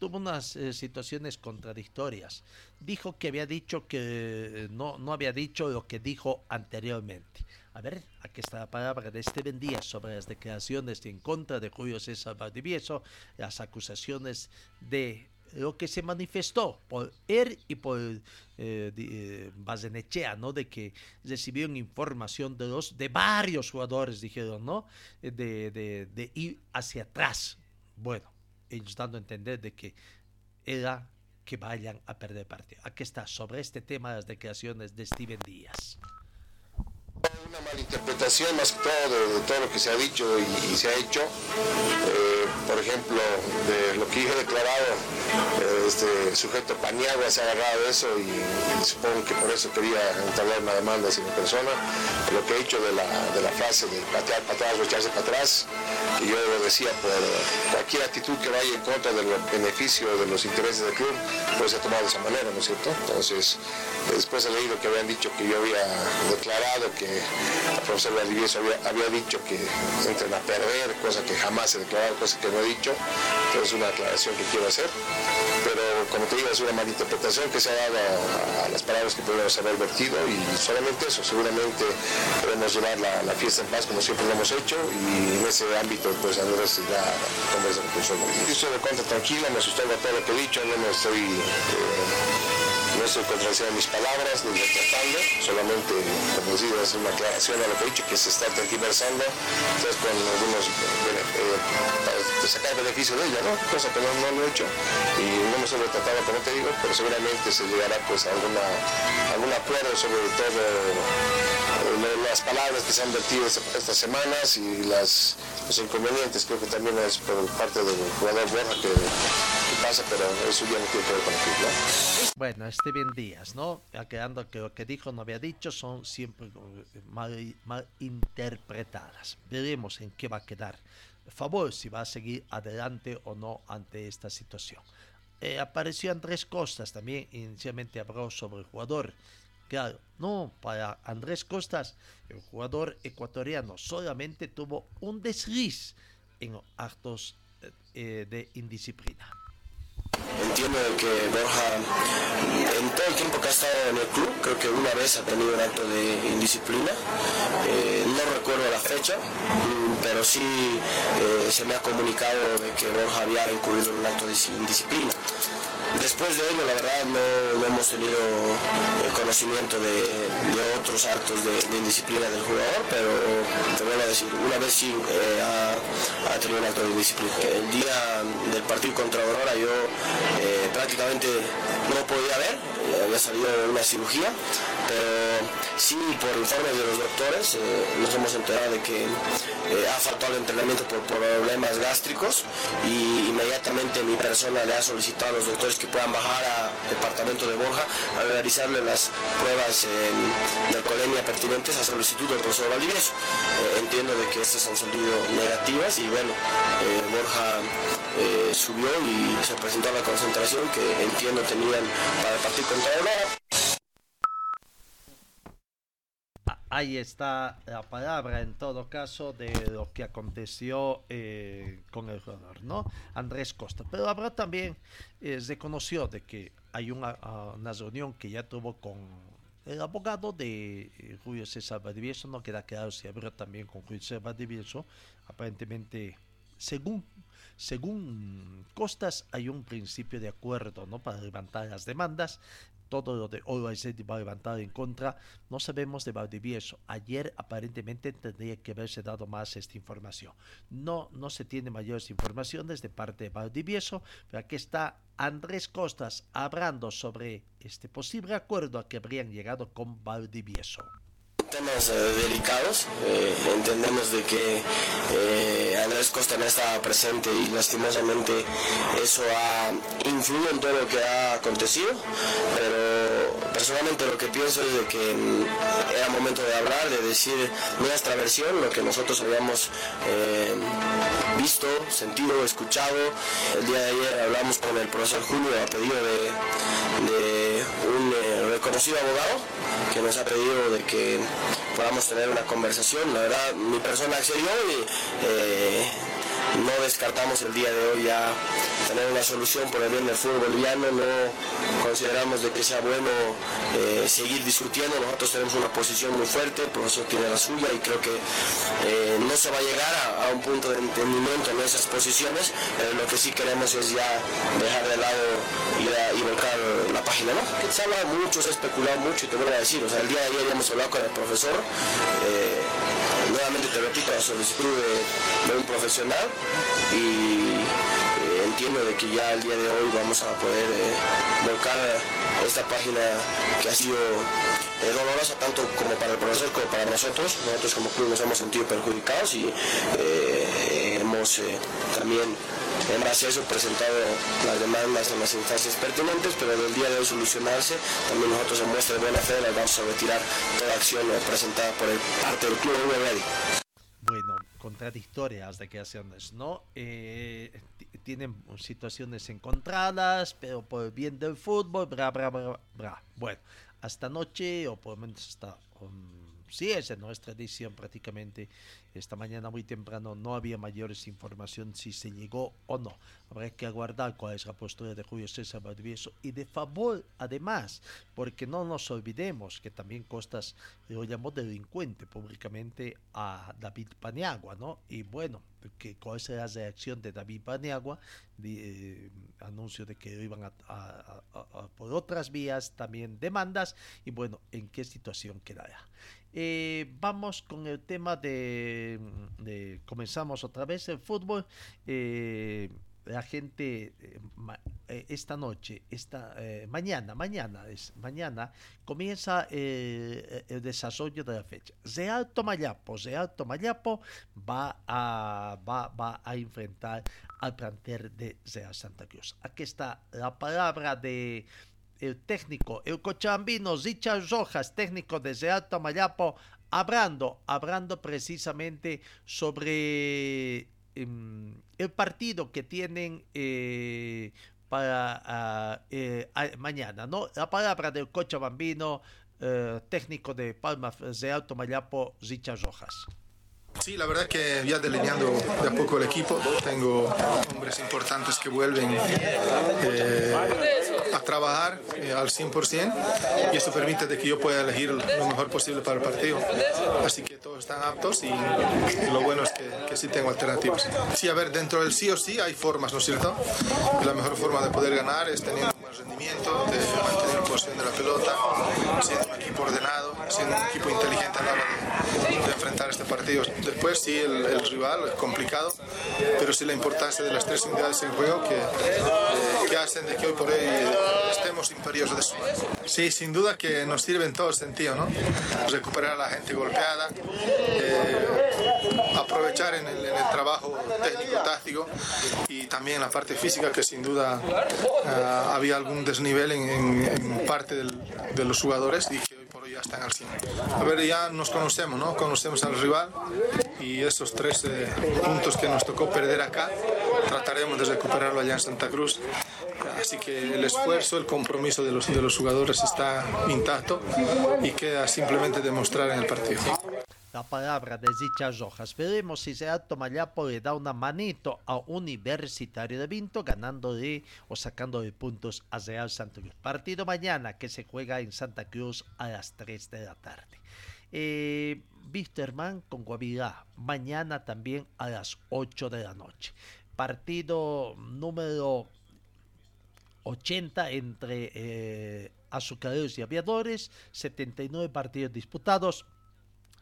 Speaker 1: tuvo unas situaciones contradictorias. Dijo que había dicho que no, no había dicho lo que dijo anteriormente. A ver, aquí está la palabra de Steven Díaz sobre las declaraciones en contra de Julio César Valdivieso, las acusaciones de lo que se manifestó por él y por eh, eh ¿no? De que recibieron información de los, de varios jugadores, dijeron, ¿no? De, de, de ir hacia atrás. Bueno, ellos dando a entender de que era que vayan a perder partido. Aquí está, sobre este tema las declaraciones de Steven Díaz
Speaker 11: una malinterpretación más que todo de, todo lo que se ha dicho y, se ha hecho. Eh, por ejemplo, de lo que yo declarado, eh, este sujeto Paniagua se ha agarrado eso y, supongo que por eso quería entablar una demanda hacia mi persona. Lo que he hecho de la, de la frase de patear para atrás o echarse para atrás, que yo decía por cualquier actitud que vaya en contra del beneficio de los intereses del club, puede ser tomado de esa manera, ¿no es cierto? Entonces, después he leído que habían dicho que yo había declarado que el profesor Valdivieso había, había, dicho que entren a perder, cosa que jamás he declarado, cosa que no he dicho, entonces es una aclaración que quiero hacer, pero como te digo, es una malinterpretación que se ha dado a, las palabras que podemos haber vertido y solamente eso, seguramente podemos llevar la, fiesta en paz como siempre lo hemos hecho y en ese ámbito pues Andrés ya conversa con el profesor Yo estoy de cuenta tranquila, me sustengo todo lo que he dicho, no me estoy... Eh, no estoy contradiciendo mis palabras ni retratando, solamente, decía, hacer una aclaración a lo que he dicho, que se está tergiversando, entonces con algunos, eh, para sacar beneficio de ella, ¿no? Cosa que no, lo he hecho y no me estoy retratando como te digo, pero seguramente se llegará pues a alguna, algún acuerdo sobre todo eh, las palabras que se han vertido estas semanas y los inconvenientes, creo que también es por parte del jugador Borja que pasa, pero eso ya no tiene que ver con ¿no?
Speaker 1: Bueno, Steven Díaz, ¿no? Quedando que lo que dijo no había dicho son siempre mal, mal interpretadas. Veremos en qué va a quedar. Favor si va a seguir adelante o no ante esta situación. Eh, apareció Andrés Costas también, inicialmente habló sobre el jugador. Claro, no, para Andrés Costas, el jugador ecuatoriano solamente tuvo un desliz en actos eh, de indisciplina.
Speaker 12: Entiendo que Borja, en todo el tiempo que ha estado en el club, creo que una vez ha tenido un acto de indisciplina. Eh, no recuerdo la fecha, mm, pero sí eh, se me ha comunicado de que Borja había incurrido en un acto de indisciplina. Después de ello, la verdad, no, hemos tenido eh, conocimiento de, otros actos de, indisciplina del jugador, pero te voy a decir, una vez sí eh, ha, tenido un acto de indisciplina. El día del partido contra Aurora yo eh, prácticamente no podía ver, había salido de una cirugía, pero sí por informes de los doctores nos hemos enterado de que ha faltado el entrenamiento por problemas gástricos y inmediatamente mi persona le ha solicitado a los doctores que puedan bajar al departamento de Borja a realizarle las pruebas de alcoholemia pertinentes a solicitud del profesor Valdivieso. Eh, entiendo de que estas han salido negativas y bueno, eh, Borja eh, subió y se presentó a la concentración que entiendo tenían para el partido contra Aurora.
Speaker 1: Ahí está la palabra en todo caso de lo que aconteció eh, con el jugador, ¿no? Andrés Costa. Pero habrá también eh, se conoció de que hay una, una, reunión que ya tuvo con el abogado de eh, Julio César Valdivieso, no queda claro si habrá también con Julio César Valdivieso, aparentemente según según Costas hay un principio de acuerdo ¿no? para levantar las demandas todo lo de OIC va a levantar en contra. No sabemos de Valdivieso. Ayer aparentemente tendría que haberse dado más esta información. No, no se tiene mayores informaciones de parte de Valdivieso, pero aquí está Andrés Costas hablando sobre este posible acuerdo a que habrían llegado con Valdivieso
Speaker 12: temas eh, delicados. Eh, entendemos de que eh, Andrés Costa no estaba presente y lastimosamente eso ha influido en todo lo que ha acontecido, pero personalmente lo que pienso es de que mm, era momento de hablar, de decir nuestra versión, lo que nosotros habíamos visto, sentido, escuchado. El día de ayer hablamos con el profesor Julio a pedido de, reconocido abogado que nos ha pedido de que podamos tener una conversación. La verdad, mi persona accedió y eh, no descartamos el día de hoy ya tener una solución por el bien del fútbol boliviano, no consideramos de que sea bueno eh, seguir discutiendo, nosotros tenemos una posición muy fuerte, el profesor tiene la suya y creo que eh, no se va a llegar a, un punto de entendimiento en esas posiciones, lo que sí queremos es ya dejar de lado y, volcar la página, ¿no? Que se habla mucho, se ha especulado mucho y te voy a decir, o sea, el día de ayer ya hemos hablado con el profesor, eh, nuevamente te repito, la solicitud de, un profesional y eh, entiendo de que ya el día de hoy vamos a poder eh, volcar esta página que ha sido eh, dolorosa tanto como para el profesor como para nosotros. Nosotros como club nos hemos sentido perjudicados y hemos también en base a eso presentado las demandas en las instancias pertinentes, pero el día de hoy solucionarse, también nosotros en muestra buena fe les vamos a retirar toda acción presentada por el parte del club Ready.
Speaker 1: Bueno, contradictorias declaraciones, ¿no? Eh, tienen situaciones encontradas, pero por el bien del fútbol, bra, bra, bra, bra. Bueno, hasta anoche, o por lo menos hasta um, sí es en nuestra edición prácticamente. Esta mañana muy temprano no había mayores información si se llegó o no. Habrá que aguardar cuál es la postura de Julio César Valdivieso y de favor además, porque no nos olvidemos que también Costas lo llamó delincuente públicamente a David Paniagua, ¿no? Y bueno, que cuál es la reacción de David Paniagua, eh, anuncio de que iban a, por otras vías también demandas y bueno, en qué situación quedará. Eh, vamos con el tema de, comenzamos otra vez el fútbol. Eh, la gente eh, esta noche, esta mañana, mañana es mañana comienza el desarrollo de la fecha. Real Tomayapo, Real Tomayapo va a va a enfrentar al plantel de Real Santa Cruz. Aquí está la palabra de el técnico, el cochabambino Richard Rojas, técnico de Real Tomayapo, hablando, hablando precisamente sobre em, el partido que tienen eh, para ah, eh, mañana, ¿no? La palabra del cochabambino, eh, técnico de Palma Real Tomayapo, Richard Rojas.
Speaker 13: Sí, la verdad que ya delineando de a poco el equipo, tengo hombres importantes que vuelven eh, a trabajar eh, al 100% y eso permite de que yo pueda elegir lo mejor posible para el partido. Así que todos están aptos y, lo bueno es que, que sí tengo alternativas. Sí, a ver, dentro del sí o sí hay formas, ¿no es cierto? La mejor forma de poder ganar es teniendo un buen rendimiento, de mantener posesión de la pelota, siendo un equipo ordenado, siendo un equipo inteligente a la hora de, enfrentar este partido. Después sí, el, rival es complicado, pero sí la importancia de las tres unidades en juego que, eh, hacen de que hoy por hoy estemos imperiosos de su Sí, sin duda que nos sirve en todo sentido, ¿no? Recuperar a la gente golpeada, eh, aprovechar en el, trabajo técnico-táctico y también la parte física que sin duda ah, había algún desnivel en, parte de los jugadores y que hoy por hoy ya están al 100. A ver, ya nos conocemos, ¿no? Conocemos al rival y esos tres eh, puntos que nos tocó perder acá, trataremos de recuperarlo allá en Santa Cruz. Así que el esfuerzo, el compromiso de los, de los jugadores está intacto y queda simplemente demostrar en el partido.
Speaker 1: La palabra de Richard Rojas. Veremos si Real Tomayapo le da una manito a Universitario de Vinto, ganándole o sacándole puntos a Real Santa Cruz. Partido mañana que se juega en Santa Cruz a las 3 de la tarde. Eh, Wisterman con Guavirá, mañana también a las 8 de la noche. Partido número 80 entre eh, azucareros y aviadores, 79 partidos disputados,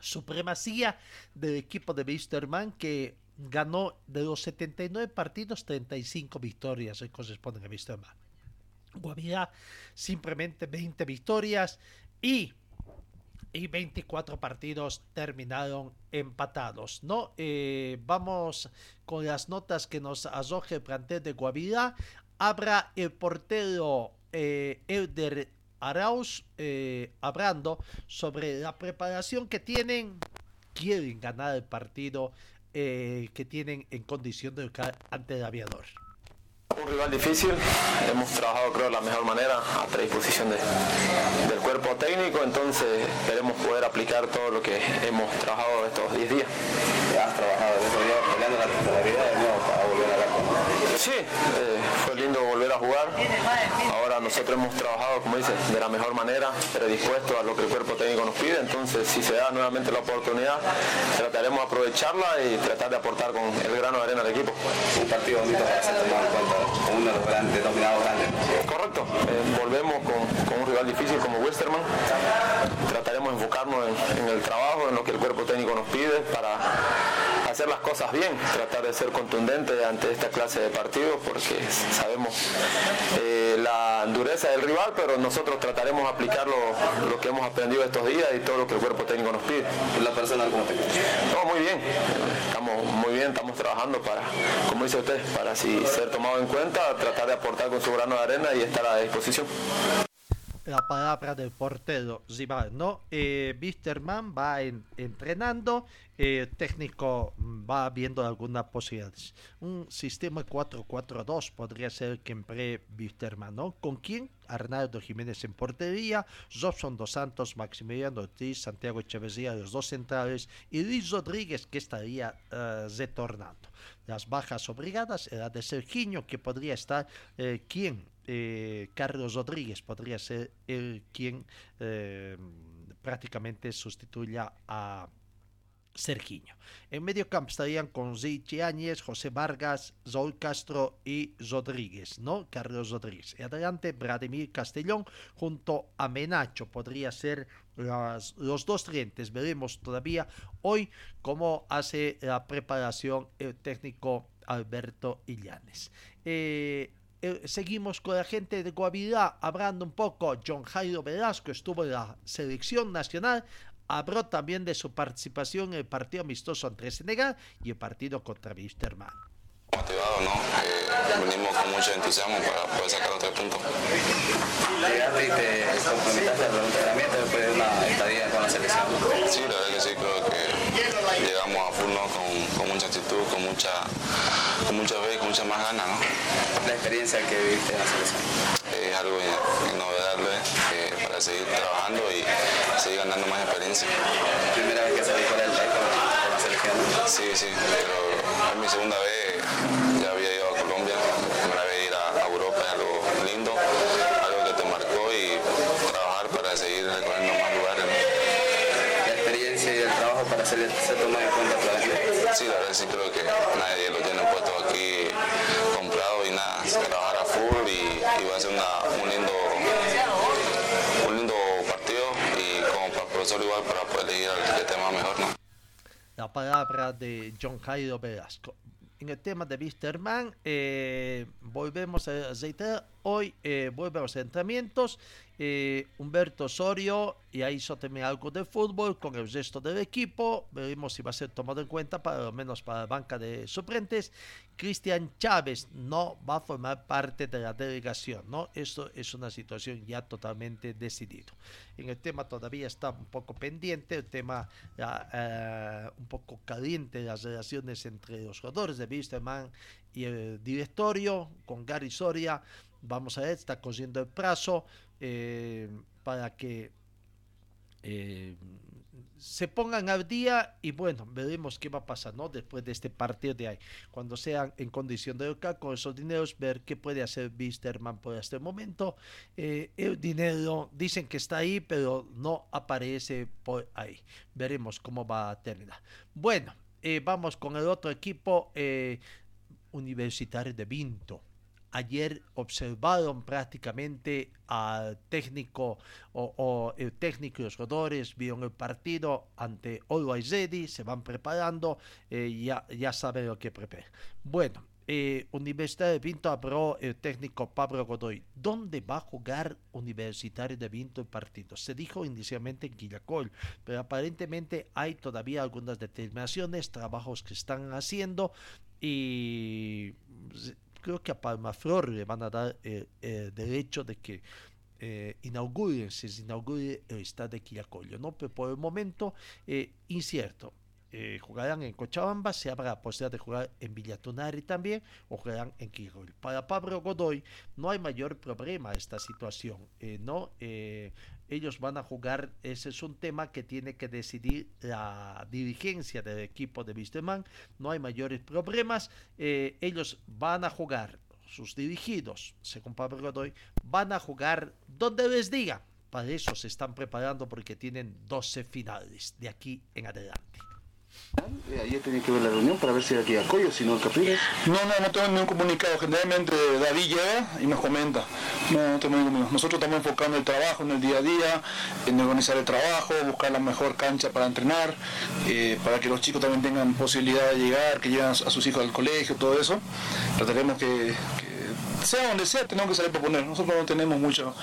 Speaker 1: supremacía del equipo de Wisterman que ganó de los 79 partidos 35 victorias que corresponden a Wisterman. Guavirá simplemente 20 victorias y y 24 partidos terminaron empatados. ¿no? Eh, vamos con las notas que nos arroja el plantel de Guavirá. Habrá el portero eh, Arauz eh, hablando sobre la preparación que tienen. Quieren ganar el partido eh, que tienen en condición de local ante el aviador.
Speaker 14: Un rival difícil, hemos trabajado creo de la mejor manera a predisposición de- del cuerpo técnico, entonces esperemos poder aplicar todo lo que hemos trabajado estos 10 días. ¿Has trabajado estos días peleando la titularidad de nuevo para volver a la Sí, eh, fue lindo volver a jugar. Nosotros hemos trabajado, como dices, de la mejor manera, predispuesto a lo que el cuerpo técnico nos pide, entonces si se da nuevamente la oportunidad, trataremos de aprovecharla y tratar de aportar con el grano de arena al equipo. Un partido bonito para ser tomado en cuenta, uno de los grandes, dominados grandes. Correcto, eh, volvemos con, con un rival difícil como Westerman, trataremos de enfocarnos en, en el trabajo, en lo que el cuerpo técnico nos pide para hacer las cosas bien, tratar de ser contundente ante esta clase de partidos porque sabemos eh, la dureza del rival, pero nosotros trataremos de aplicar lo, lo que hemos aprendido estos días y todo lo que el cuerpo técnico nos pide. ¿La personal cómo te No, muy bien, estamos muy bien, estamos trabajando para, como dice usted, para si ser tomado en cuenta, tratar de aportar con su grano de arena y estar a disposición.
Speaker 1: La palabra del portero rival, ¿no? Eh, Wisterman va en- entrenando, eh, el técnico va viendo algunas posibilidades. Un sistema 4-4-2 podría ser el que emplee Wisterman, ¿no? ¿Con quién? Arnaldo Jiménez en portería, Robson Dos Santos, Maximiliano Ortiz, Santiago Echeverría, los dos centrales, y Luis Rodríguez, que estaría eh, retornando. Las bajas obligadas era de Sergiño, que podría estar, eh, ¿quién? Eh, Carlos Rodríguez podría ser el quien eh, prácticamente sustituya a Sergiño. En medio campo estarían con Zichi Áñez, José Vargas, Raúl Castro y Rodríguez, ¿no? Carlos Rodríguez. Y adelante, Vladimir Castellón junto a Menacho. Podría ser los dos clientes. Veremos todavía hoy cómo hace la preparación el técnico Alberto Illanes. Eh, eh, seguimos con la gente de Guavirá hablando un poco. John Jairo Velasco estuvo en la selección nacional. Habló también de su participación en el partido amistoso entre Senegal y el partido contra Wisterman.
Speaker 15: Motivado, ¿no? Eh, venimos con mucho entusiasmo para poder sacar los tres puntos.
Speaker 7: Llegaste y te comprometiste al entrenamiento después de una estadía con la selección.
Speaker 15: Sí, la verdad que sí, creo que llegamos a full ¿no? con, con, mucha actitud, con mucha, con mucha fe y con mucha más ganas. ¿no?
Speaker 7: La experiencia que viviste en la selección.
Speaker 15: Es algo inolvidable eh, para seguir trabajando y seguir ganando más experiencia.
Speaker 7: ¿Primera vez que salí fuera del país con, la selección?
Speaker 15: Sí, sí, pero es mi segunda vez, ya había ido a Colombia, primera vez ir a, a Europa es algo lindo, algo que te marcó y trabajar para seguir recorriendo más lugares. ¿no?
Speaker 7: La experiencia y el trabajo para ser, ser tomado en cuenta la gente.
Speaker 15: Sí, la verdad sí creo que nadie lo tiene profesor igual para poder elegir al que tema mejor, ¿no?
Speaker 1: La palabra de John Jairo Velasco. En el tema de Wisterman, eh, volvemos a reiterar, hoy eh, vuelve a los entrenamientos, eh, Humberto Osorio ya hizo también algo de fútbol con el resto del equipo, veremos si va a ser tomado en cuenta, para lo menos para la banca de suplentes. Cristian Chávez no va a formar parte de la delegación, ¿no? Esto es una situación ya totalmente decidida. En el tema todavía está un poco pendiente, el tema uh, un poco caliente, las relaciones entre los jugadores de Wisterman y el directorio con Gary Soria. Vamos a ver, está cogiendo el plazo eh, para que eh, se pongan al día y bueno, veremos qué va a pasar ¿no? después de este partido de ahí. Cuando sean en condición de local con esos dineros, ver qué puede hacer Wisterman por este momento. Eh, el dinero dicen que está ahí, pero no aparece por ahí. Veremos cómo va a terminar. Bueno, vamos con el otro equipo universitario de Vinto ayer observaron prácticamente al técnico o, el técnico y los jugadores vieron el partido ante Always Ready, se van preparando, eh, ya, ya saben lo que preparan. Bueno, eh, Universidad de Vinto habló el técnico Pablo Godoy. ¿Dónde va a jugar Universitario de Vinto el partido? Se dijo inicialmente en pero aparentemente hay todavía algunas determinaciones, trabajos que están haciendo y creo que a Palmaflor le van a dar el, el derecho de que eh, inauguren, se inaugure el estadio de Quillacollo, ¿no? Pero por el momento, eh, incierto. Eh, jugarán en Cochabamba, se habrá posibilidad de jugar en Villatunari también, o jugarán en Quirol. Para Pablo Godoy no hay mayor problema esta situación, eh, ¿no? Eh, ellos van a jugar, ese es un tema que tiene que decidir la dirigencia del equipo de Wisterman, no hay mayores problemas, eh, ellos van a jugar, sus dirigidos, según Pablo Godoy, van a jugar donde les diga, para eso se están preparando porque tienen 12 finales de aquí en adelante.
Speaker 8: Ayer tenía que ver la reunión para ver si era aquí Acoyo, si no Capriles.
Speaker 16: No, no, no tengo ningún comunicado. Generalmente David llega y nos comenta. No, no tengo ningún Nosotros estamos enfocando el trabajo en el día a día, en organizar el trabajo, buscar la mejor cancha para entrenar, eh, para que los chicos también tengan posibilidad de llegar, que lleven a sus hijos al colegio, todo eso. Trataremos que, que sea donde sea, tenemos que salir a proponer. Nosotros no tenemos mucho,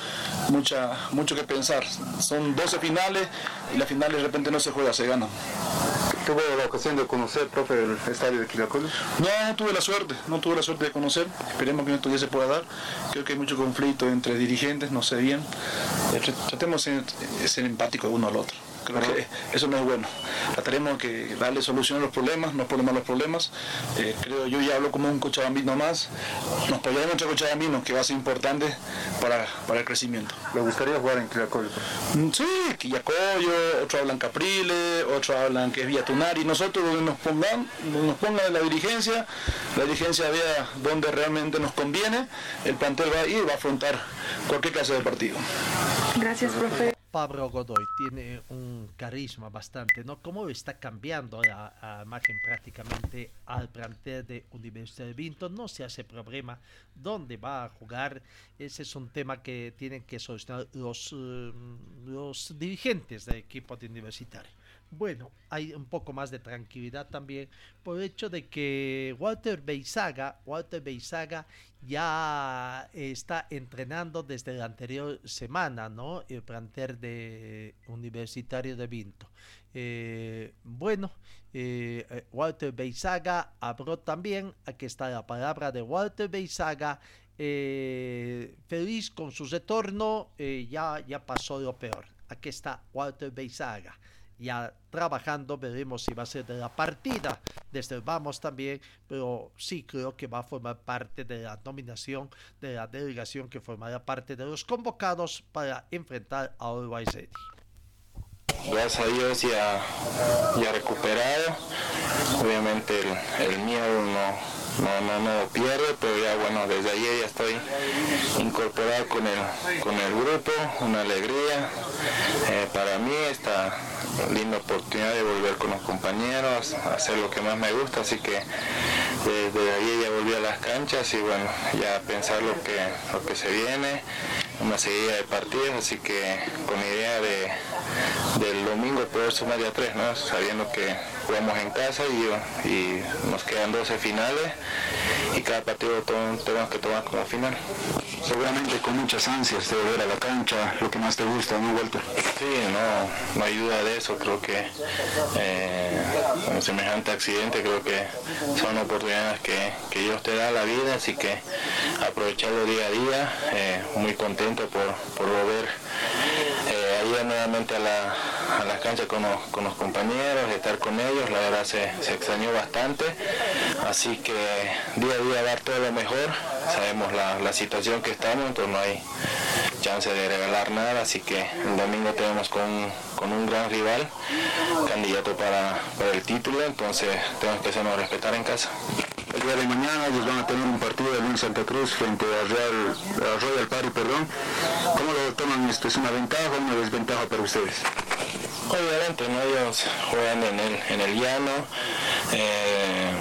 Speaker 16: mucha, mucho que pensar. Son 12 finales y las finales de repente no se juega, se gana.
Speaker 8: ¿Tuvo la ocasión de conocer, profe, el estadio de Quilacol?
Speaker 16: No, no tuve la suerte, no tuve la suerte de conocer. Esperemos que en estos días se pueda dar. Creo que hay mucho conflicto entre dirigentes, no sé bien. Tratemos de ser empáticos uno al otro. Creo que eso no es bueno. Trataremos que darle solución a los problemas, no problemas a los problemas. Eh, creo yo ya hablo como un cochabambino más. Nos apoyaremos entre cochabambinos, que va a ser importante para, para el crecimiento.
Speaker 8: ¿Le gustaría jugar en Quillacollo?
Speaker 16: Sí, Quillacollo, otros hablan Capriles, otros hablan que es Villatunari. Nosotros donde nos pongan, nos pongan la dirigencia, la dirigencia vea dónde realmente nos conviene, el plantel va a ir y va a afrontar cualquier clase de partido.
Speaker 17: Gracias, profe.
Speaker 1: Pablo Godoy tiene un carisma bastante, ¿no? ¿Cómo está cambiando la, imagen prácticamente al plantel de Universidad de Vinto? No se hace problema dónde va a jugar. Ese es un tema que tienen que solucionar los, eh, los dirigentes del equipo de universitario. Bueno, hay un poco más de tranquilidad también por el hecho de que Walter Beizaga, Walter Beizaga ya está entrenando desde la anterior semana, ¿no? El planter de Universitario de Vinto. Eh, bueno, eh, Walter Beizaga habló también, aquí está la palabra de Walter Beizaga, eh, feliz con su retorno, ya, ya pasó lo peor. Aquí está Walter Beizaga ya trabajando, veremos si va a ser de la partida desde el Vamos también, pero sí creo que va a formar parte de la nominación de la delegación que formará parte de los convocados para enfrentar a Always
Speaker 17: Gracias a Dios ya, ya recuperado, obviamente el, el miedo no no, no, no lo pierdo, pero ya bueno, desde ayer ya estoy incorporado con el, con el grupo, una alegría. Eh, para mí esta linda oportunidad de volver con los compañeros, hacer lo que más me gusta, así que desde ayer ya volví a las canchas y bueno, ya pensar lo que, lo que se viene, una seguida de partidos, así que con idea de del domingo poder sumar ya tres, ¿no? sabiendo que jugamos en casa y, y nos quedan 12 finales y cada partido tenemos que tomar como final.
Speaker 16: Seguramente con muchas ansias de volver a la cancha, lo que más te gusta, ¿no, Walter?
Speaker 17: Sí, no, no hay duda de eso, creo que eh, un semejante accidente creo que son oportunidades que, que, Dios te da la vida, así que aprovecharlo día a día, eh, muy contento por, por volver eh, ir nuevamente a la, a la cancha con los, con los compañeros, estar con ellos, la verdad se, se extrañó bastante, así que día a día dar todo lo mejor, sabemos la, la situación que estamos, entonces no hay chance de regalar nada, así que el domingo tenemos con, con un gran rival, candidato para, para, el título, entonces tenemos que hacernos respetar en casa.
Speaker 16: El de mañana ellos van a tener un partido de Luis Santa Cruz frente a Real, a Royal Party, perdón. ¿Cómo lo toman esto? ¿Es una ventaja o una desventaja para ustedes?
Speaker 17: Obviamente, ¿no? ellos juegan en el, en el llano, eh,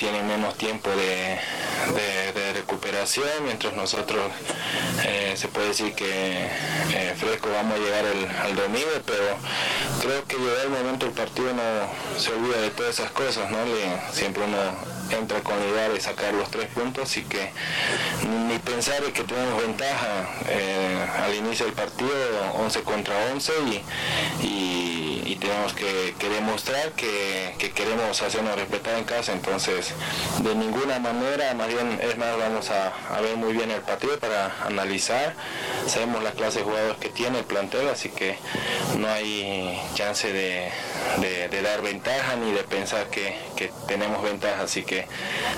Speaker 17: tienen menos tiempo de, recuperación, mientras nosotros eh, se puede decir que eh, fresco vamos a llegar al domingo, pero creo que llega el momento del partido no se olvida de todas esas cosas, ¿no? siempre uno entra con la idea de sacar los tres puntos y que ni pensar que tenemos ventaja al inicio del partido 11 contra 11 y y tenemos que, demostrar que, queremos hacernos respetar en casa, entonces de ninguna manera, más bien es más, vamos a, ver muy bien el partido para analizar, sabemos la clase de jugadores que tiene el plantel, así que no hay chance de, dar ventaja ni de pensar que, tenemos ventaja, así que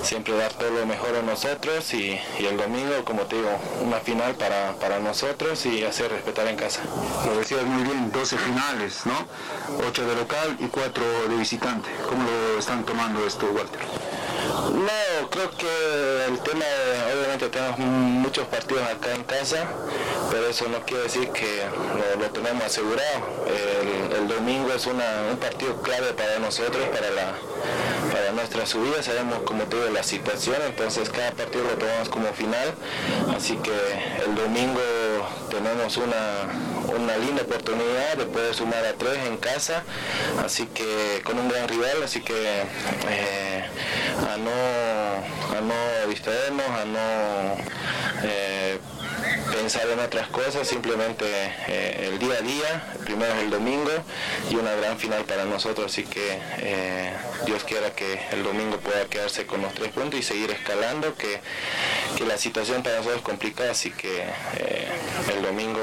Speaker 17: siempre dar todo lo mejor a nosotros y, el domingo, como te digo, una final para, para nosotros y hacer respetar en casa.
Speaker 16: Lo decías muy bien, 12 finales, ¿no? 8 de local y 4 de visitante. ¿Cómo lo están tomando esto, Walter?
Speaker 17: No, creo que el tema, obviamente tenemos muchos partidos acá en casa, pero eso no quiere decir que lo, tenemos asegurado. El, domingo es un partido clave para nosotros, para, la, para nuestra subida, sabemos como todo la situación, entonces cada partido lo tomamos como final, así que el domingo tenemos una, una linda oportunidad de poder sumar a tres en casa, así que con un gran rival, así que eh, a no, a no distraernos, a no eh, pensar en otras cosas, simplemente eh, el día a día, primero es el domingo y una gran final para nosotros, así que eh, Dios quiera que el domingo pueda quedarse con los tres puntos y seguir escalando, que, que la situación para nosotros es complicada, así que el domingo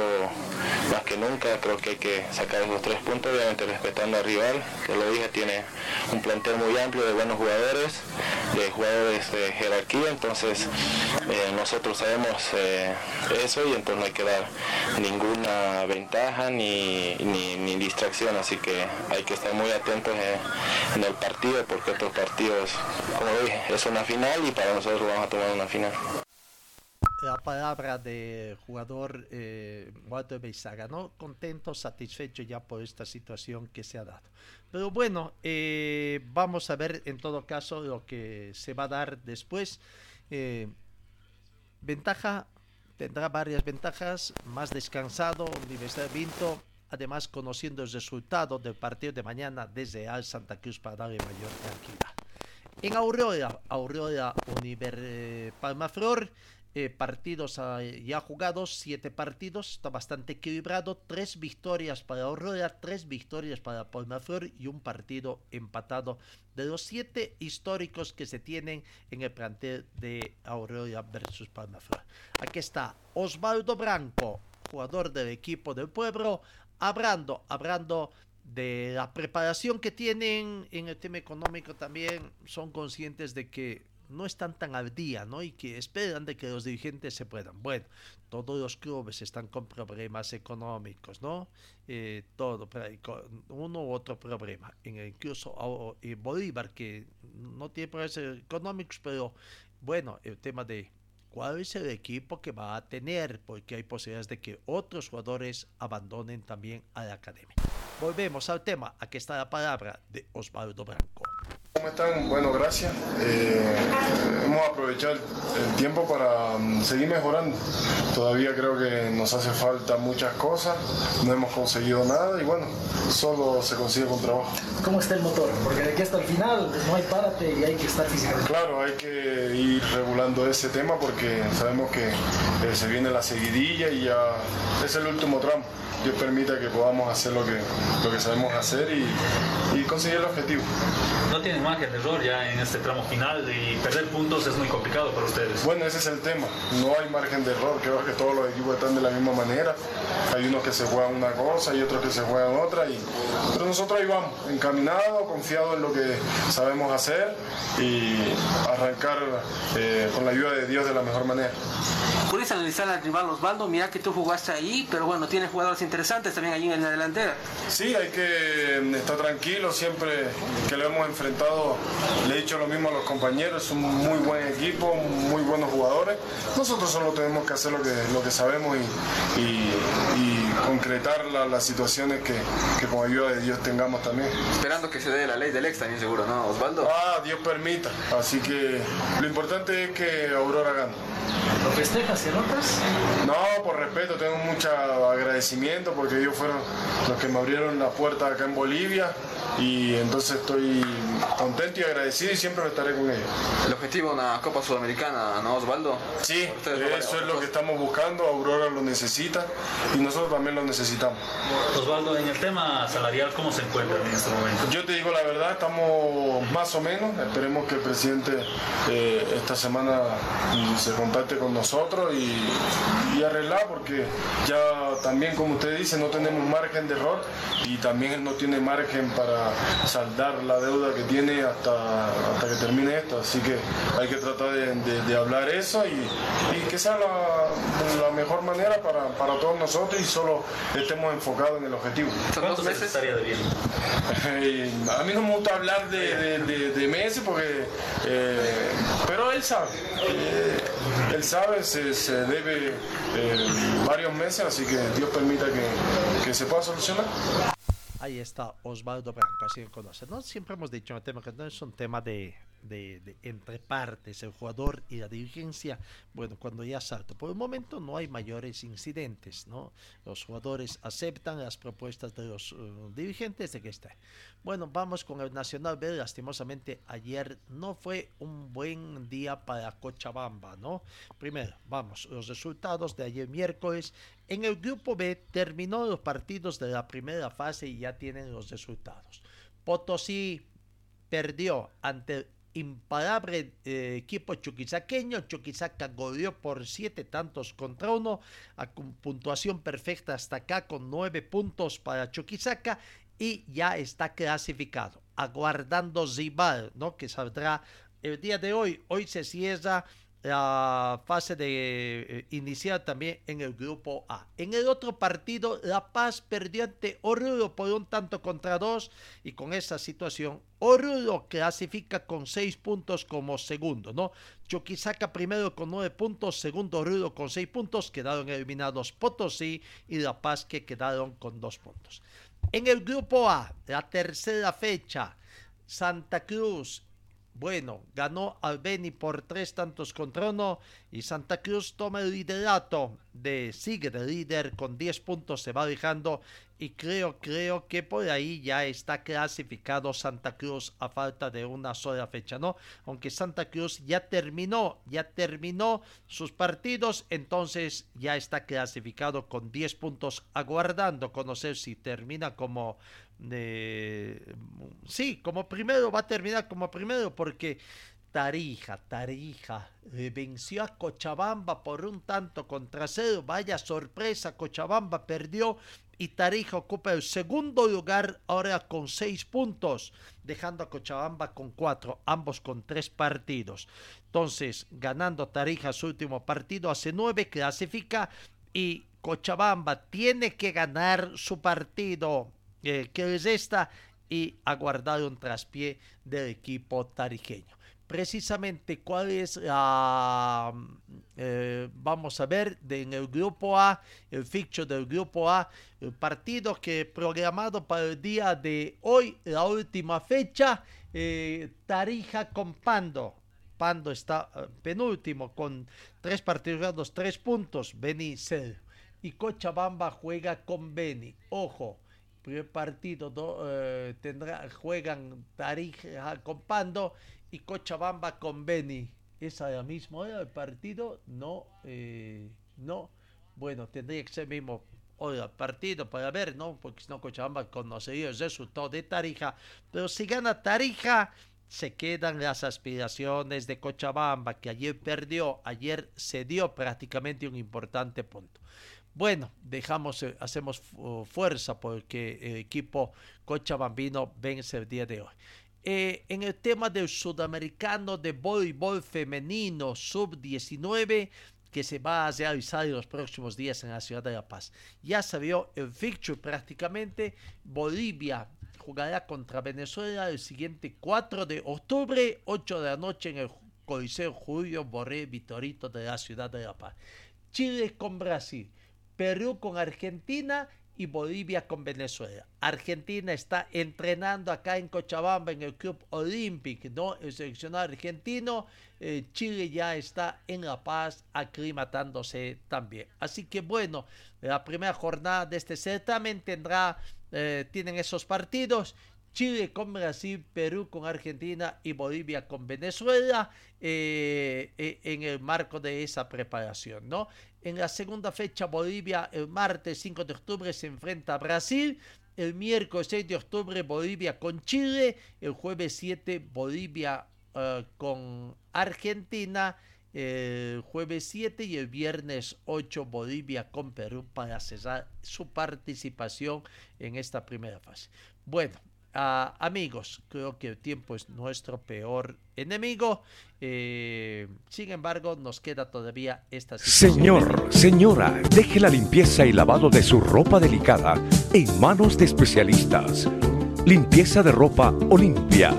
Speaker 17: más que nunca creo que hay que sacar esos tres puntos, obviamente respetando al rival, que lo dije, tiene un plantel muy amplio de buenos jugadores, de jugadores de jerarquía, entonces eh, nosotros sabemos eh, eso y entonces no hay que dar ninguna ventaja ni, ni, distracción, así que hay que estar muy atentos en, el partido porque estos partidos, como dije, es una final y para nosotros vamos a tomar una final
Speaker 1: la palabra del jugador eh, Walter Beizaga, ¿no? Contento, satisfecho ya por esta situación que se ha dado. Pero bueno, eh, vamos a ver en todo caso lo que se va a dar después. Eh, ventaja, tendrá varias ventajas, más descansado, Universidad de Vinto, además conociendo el resultado del partido de mañana desde Al Santa Cruz para darle mayor tranquilidad. En Aurora, Aurora Univer eh, Palmaflor, eh, partidos ya jugados, siete partidos, está bastante equilibrado, tres victorias para Aurora, tres victorias para Palmaflor y un partido empatado de los siete históricos que se tienen en el plantel de Aurora versus Palmaflor. Aquí está Osvaldo Branco, jugador del equipo del pueblo, hablando, hablando de la preparación que tienen en el tema económico también son conscientes de que no están tan al día, ¿no? Y que esperan de que los dirigentes se puedan. Bueno, todos los clubes están con problemas económicos, ¿no? Eh, todo, uno u otro problema. incluso en Bolívar, que no tiene problemas económicos, pero bueno, el tema de cuál es el equipo que va a tener, porque hay posibilidades de que otros jugadores abandonen también a la academia. Volvemos al tema. Aquí está la palabra de Osvaldo Branco.
Speaker 18: ¿Cómo están? Bueno, gracias. Eh, hemos aprovechado el tiempo para mm, seguir mejorando. Todavía creo que nos hace falta muchas cosas, no hemos conseguido nada y bueno, solo se consigue con trabajo.
Speaker 19: ¿Cómo está el motor? Porque de aquí hasta el final no hay párate y hay que estar físicamente.
Speaker 18: Claro, hay que ir regulando ese tema porque sabemos que eh, se viene la seguidilla y ya es el último tramo. Dios permita que podamos hacer lo que, lo que sabemos hacer y, y conseguir el objetivo.
Speaker 20: No tienen margen de error ya en este tramo final y perder puntos es muy complicado para ustedes.
Speaker 18: Bueno, ese es el tema. No hay margen de error. Creo que todos los equipos están de la misma manera. Hay unos que se juegan una cosa y otros que se juegan otra. Y... Pero nosotros ahí vamos, encaminados, confiados en lo que sabemos hacer y arrancar eh, con la ayuda de Dios de la mejor manera.
Speaker 19: ¿Puedes analizar al rival Osvaldo? Mira que tú jugaste ahí, pero bueno, tiene jugadores interesantes también allí en la delantera.
Speaker 18: Sí, hay que mm, estar tranquilo. Siempre que lo hemos enfrentado, le he dicho lo mismo a los compañeros. Es un muy buen equipo, muy buenos jugadores. Nosotros solo tenemos que hacer lo que, lo que sabemos y, y, concretar las situaciones que, que, con ayuda de Dios tengamos también.
Speaker 19: Esperando que se dé la ley del ex también seguro, ¿no, Osvaldo?
Speaker 18: Ah, Dios permita. Así que lo importante es que Aurora gane.
Speaker 19: ¿Lo festejas y notas?
Speaker 18: No, por respeto, tengo mucho agradecimiento porque ellos fueron los que me abrieron la puerta acá en Bolivia y entonces estoy contento y agradecido y siempre estaré con ellos.
Speaker 19: El objetivo una Copa Sudamericana, ¿no, Osvaldo?
Speaker 18: Sí, eso es lo que estamos buscando, Aurora lo necesita y nosotros también lo necesitamos.
Speaker 20: Osvaldo, en el tema salarial, ¿cómo se encuentran en este momento?
Speaker 18: Yo te digo la verdad, estamos más o menos, esperemos que el presidente eh, esta semana se contacte con nosotros y, y arreglar porque ya también como usted dice no tenemos margen de error y también él no tiene margen para saldar la deuda que tiene hasta, hasta que termine esto. Así que hay que tratar de, de, de hablar eso y, y, que sea la, la mejor manera para, para, todos nosotros y solo estemos enfocados en el objetivo.
Speaker 20: ¿Cuántos meses estaría de bien?
Speaker 18: a mí no me gusta hablar de, de meses porque... Eh, pero él sabe. Eh, él sabe, se, se debe eh, varios meses, así que Dios permita que, que se pueda solucionar.
Speaker 1: Ahí está Osvaldo Branco, así que conoce. ¿no? Siempre hemos dicho que no es un tema de, de, entre partes, el jugador y la dirigencia. Bueno, cuando ya salta, por el momento no hay mayores incidentes, ¿no? Los jugadores aceptan las propuestas de los uh, dirigentes de que esté. Bueno, vamos con el Nacional B. Lastimosamente, ayer no fue un buen día para Cochabamba, ¿no? Primero, vamos, los resultados de ayer miércoles. En el grupo B terminó los partidos de la primera fase y ya tienen los resultados. Potosí perdió ante el imparable eh, equipo chuquisaqueño. Chuquisaca goleó por siete tantos contra uno, a puntuación perfecta hasta acá con nueve puntos para Chuquisaca y ya está clasificado, aguardando Zibal, ¿no? Que saldrá el día de hoy. Hoy se cierra la fase de eh, también en el grupo A. En el otro partido, La Paz perdió ante Oruro por un tanto contra dos y con esa situación, Oruro clasifica con seis puntos como segundo, ¿no? Chuquisaca primero con nueve puntos, segundo Oruro con seis puntos, quedaron eliminados Potosí y La Paz que quedaron con dos puntos. En el grupo A, la tercera fecha, Santa Cruz bueno, ganó al Beni por tres tantos contra uno y Santa Cruz toma el liderato de sigue de líder con 10 puntos, se va dejando y creo, creo que por ahí ya está clasificado Santa Cruz a falta de una sola fecha, ¿no? Aunque Santa Cruz ya terminó, ya terminó sus partidos, entonces ya está clasificado con 10 puntos, aguardando conocer si termina como de sí, como primero va a terminar como primero porque Tarija, Tarija venció a Cochabamba por un tanto contra cero. Vaya sorpresa, Cochabamba perdió y Tarija ocupa el segundo lugar ahora con seis puntos, dejando a Cochabamba con cuatro, ambos con tres partidos. Entonces, ganando Tarija su último partido, hace nueve, clasifica y Cochabamba tiene que ganar su partido eh, que es esta y aguardar un traspié del equipo tarijeño. Precisamente cuál es la, eh, vamos a ver, en el grupo A, el fixture del grupo A, el partido que programado para el día de hoy, la última fecha, eh, Tarija con Pando. Pando está penúltimo con tres partidos ganados, tres puntos, Beni cero. Y Cochabamba juega con Beni. Ojo, primer partido eh, tendrá, juegan Tarija con Pando y Cochabamba con Beni. ¿Esa la misma hora el partido? No, eh, no. Bueno, tendría que ser mismo hora partido para ver, ¿no? Porque si no Cochabamba conocería el resultado de Tarija. Pero si gana Tarija, se quedan las aspiraciones de Cochabamba, que ayer perdió, ayer cedió prácticamente un importante punto. Bueno, dejamos, eh, hacemos fuerza porque el equipo cochabambino vence el día de hoy. Eh, en el tema del sudamericano de voleibol femenino sub-19 que se va a realizar en los próximos días en la ciudad de La Paz. Ya se vio el fixture prácticamente. Bolivia jugará contra Venezuela el siguiente 4 de octubre, 8 de la noche en el Coliseo Julio Borré Vitorito de la ciudad de La Paz. Chile con Brasil. Perú con Argentina y Bolivia con Venezuela. Argentina está entrenando acá en Cochabamba en el Club Olympic, ¿no? El seleccionado argentino. Eh, Chile ya está en La Paz aclimatándose también. Así que bueno, la primera jornada de este certamen tendrá, eh, tienen esos partidos. Chile con Brasil, Perú con Argentina y Bolivia con Venezuela eh, en el marco de esa preparación, ¿no? En la segunda fecha, Bolivia el martes 5 de octubre se enfrenta a Brasil. El miércoles 6 de octubre, Bolivia con Chile. El jueves 7, Bolivia eh, con Argentina. El jueves 7 y el viernes 8, Bolivia con Perú para cesar su participación en esta primera fase. Bueno, Amigos, creo que el tiempo es nuestro peor enemigo. Eh, sin embargo, nos queda todavía esta
Speaker 2: situación. Señor, señora, deje la limpieza y lavado de su ropa delicada en manos de especialistas. Limpieza de ropa Olimpia.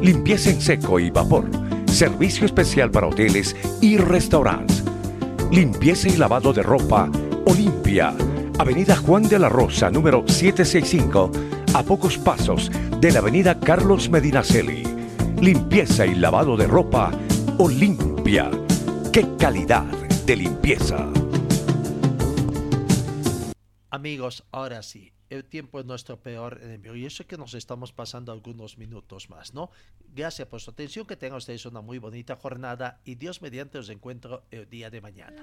Speaker 2: Limpieza en seco y vapor. Servicio especial para hoteles y restaurantes. Limpieza y lavado de ropa Olimpia. Avenida Juan de la Rosa, número 765 a pocos pasos de la avenida Carlos Medinaceli. Limpieza y lavado de ropa Olimpia. ¡Qué calidad de limpieza!
Speaker 1: Amigos, ahora sí, el tiempo es nuestro peor enemigo y eso es que nos estamos pasando algunos minutos más, ¿no? Gracias por su atención, que tengan ustedes una muy bonita jornada y Dios mediante os encuentro el día de mañana.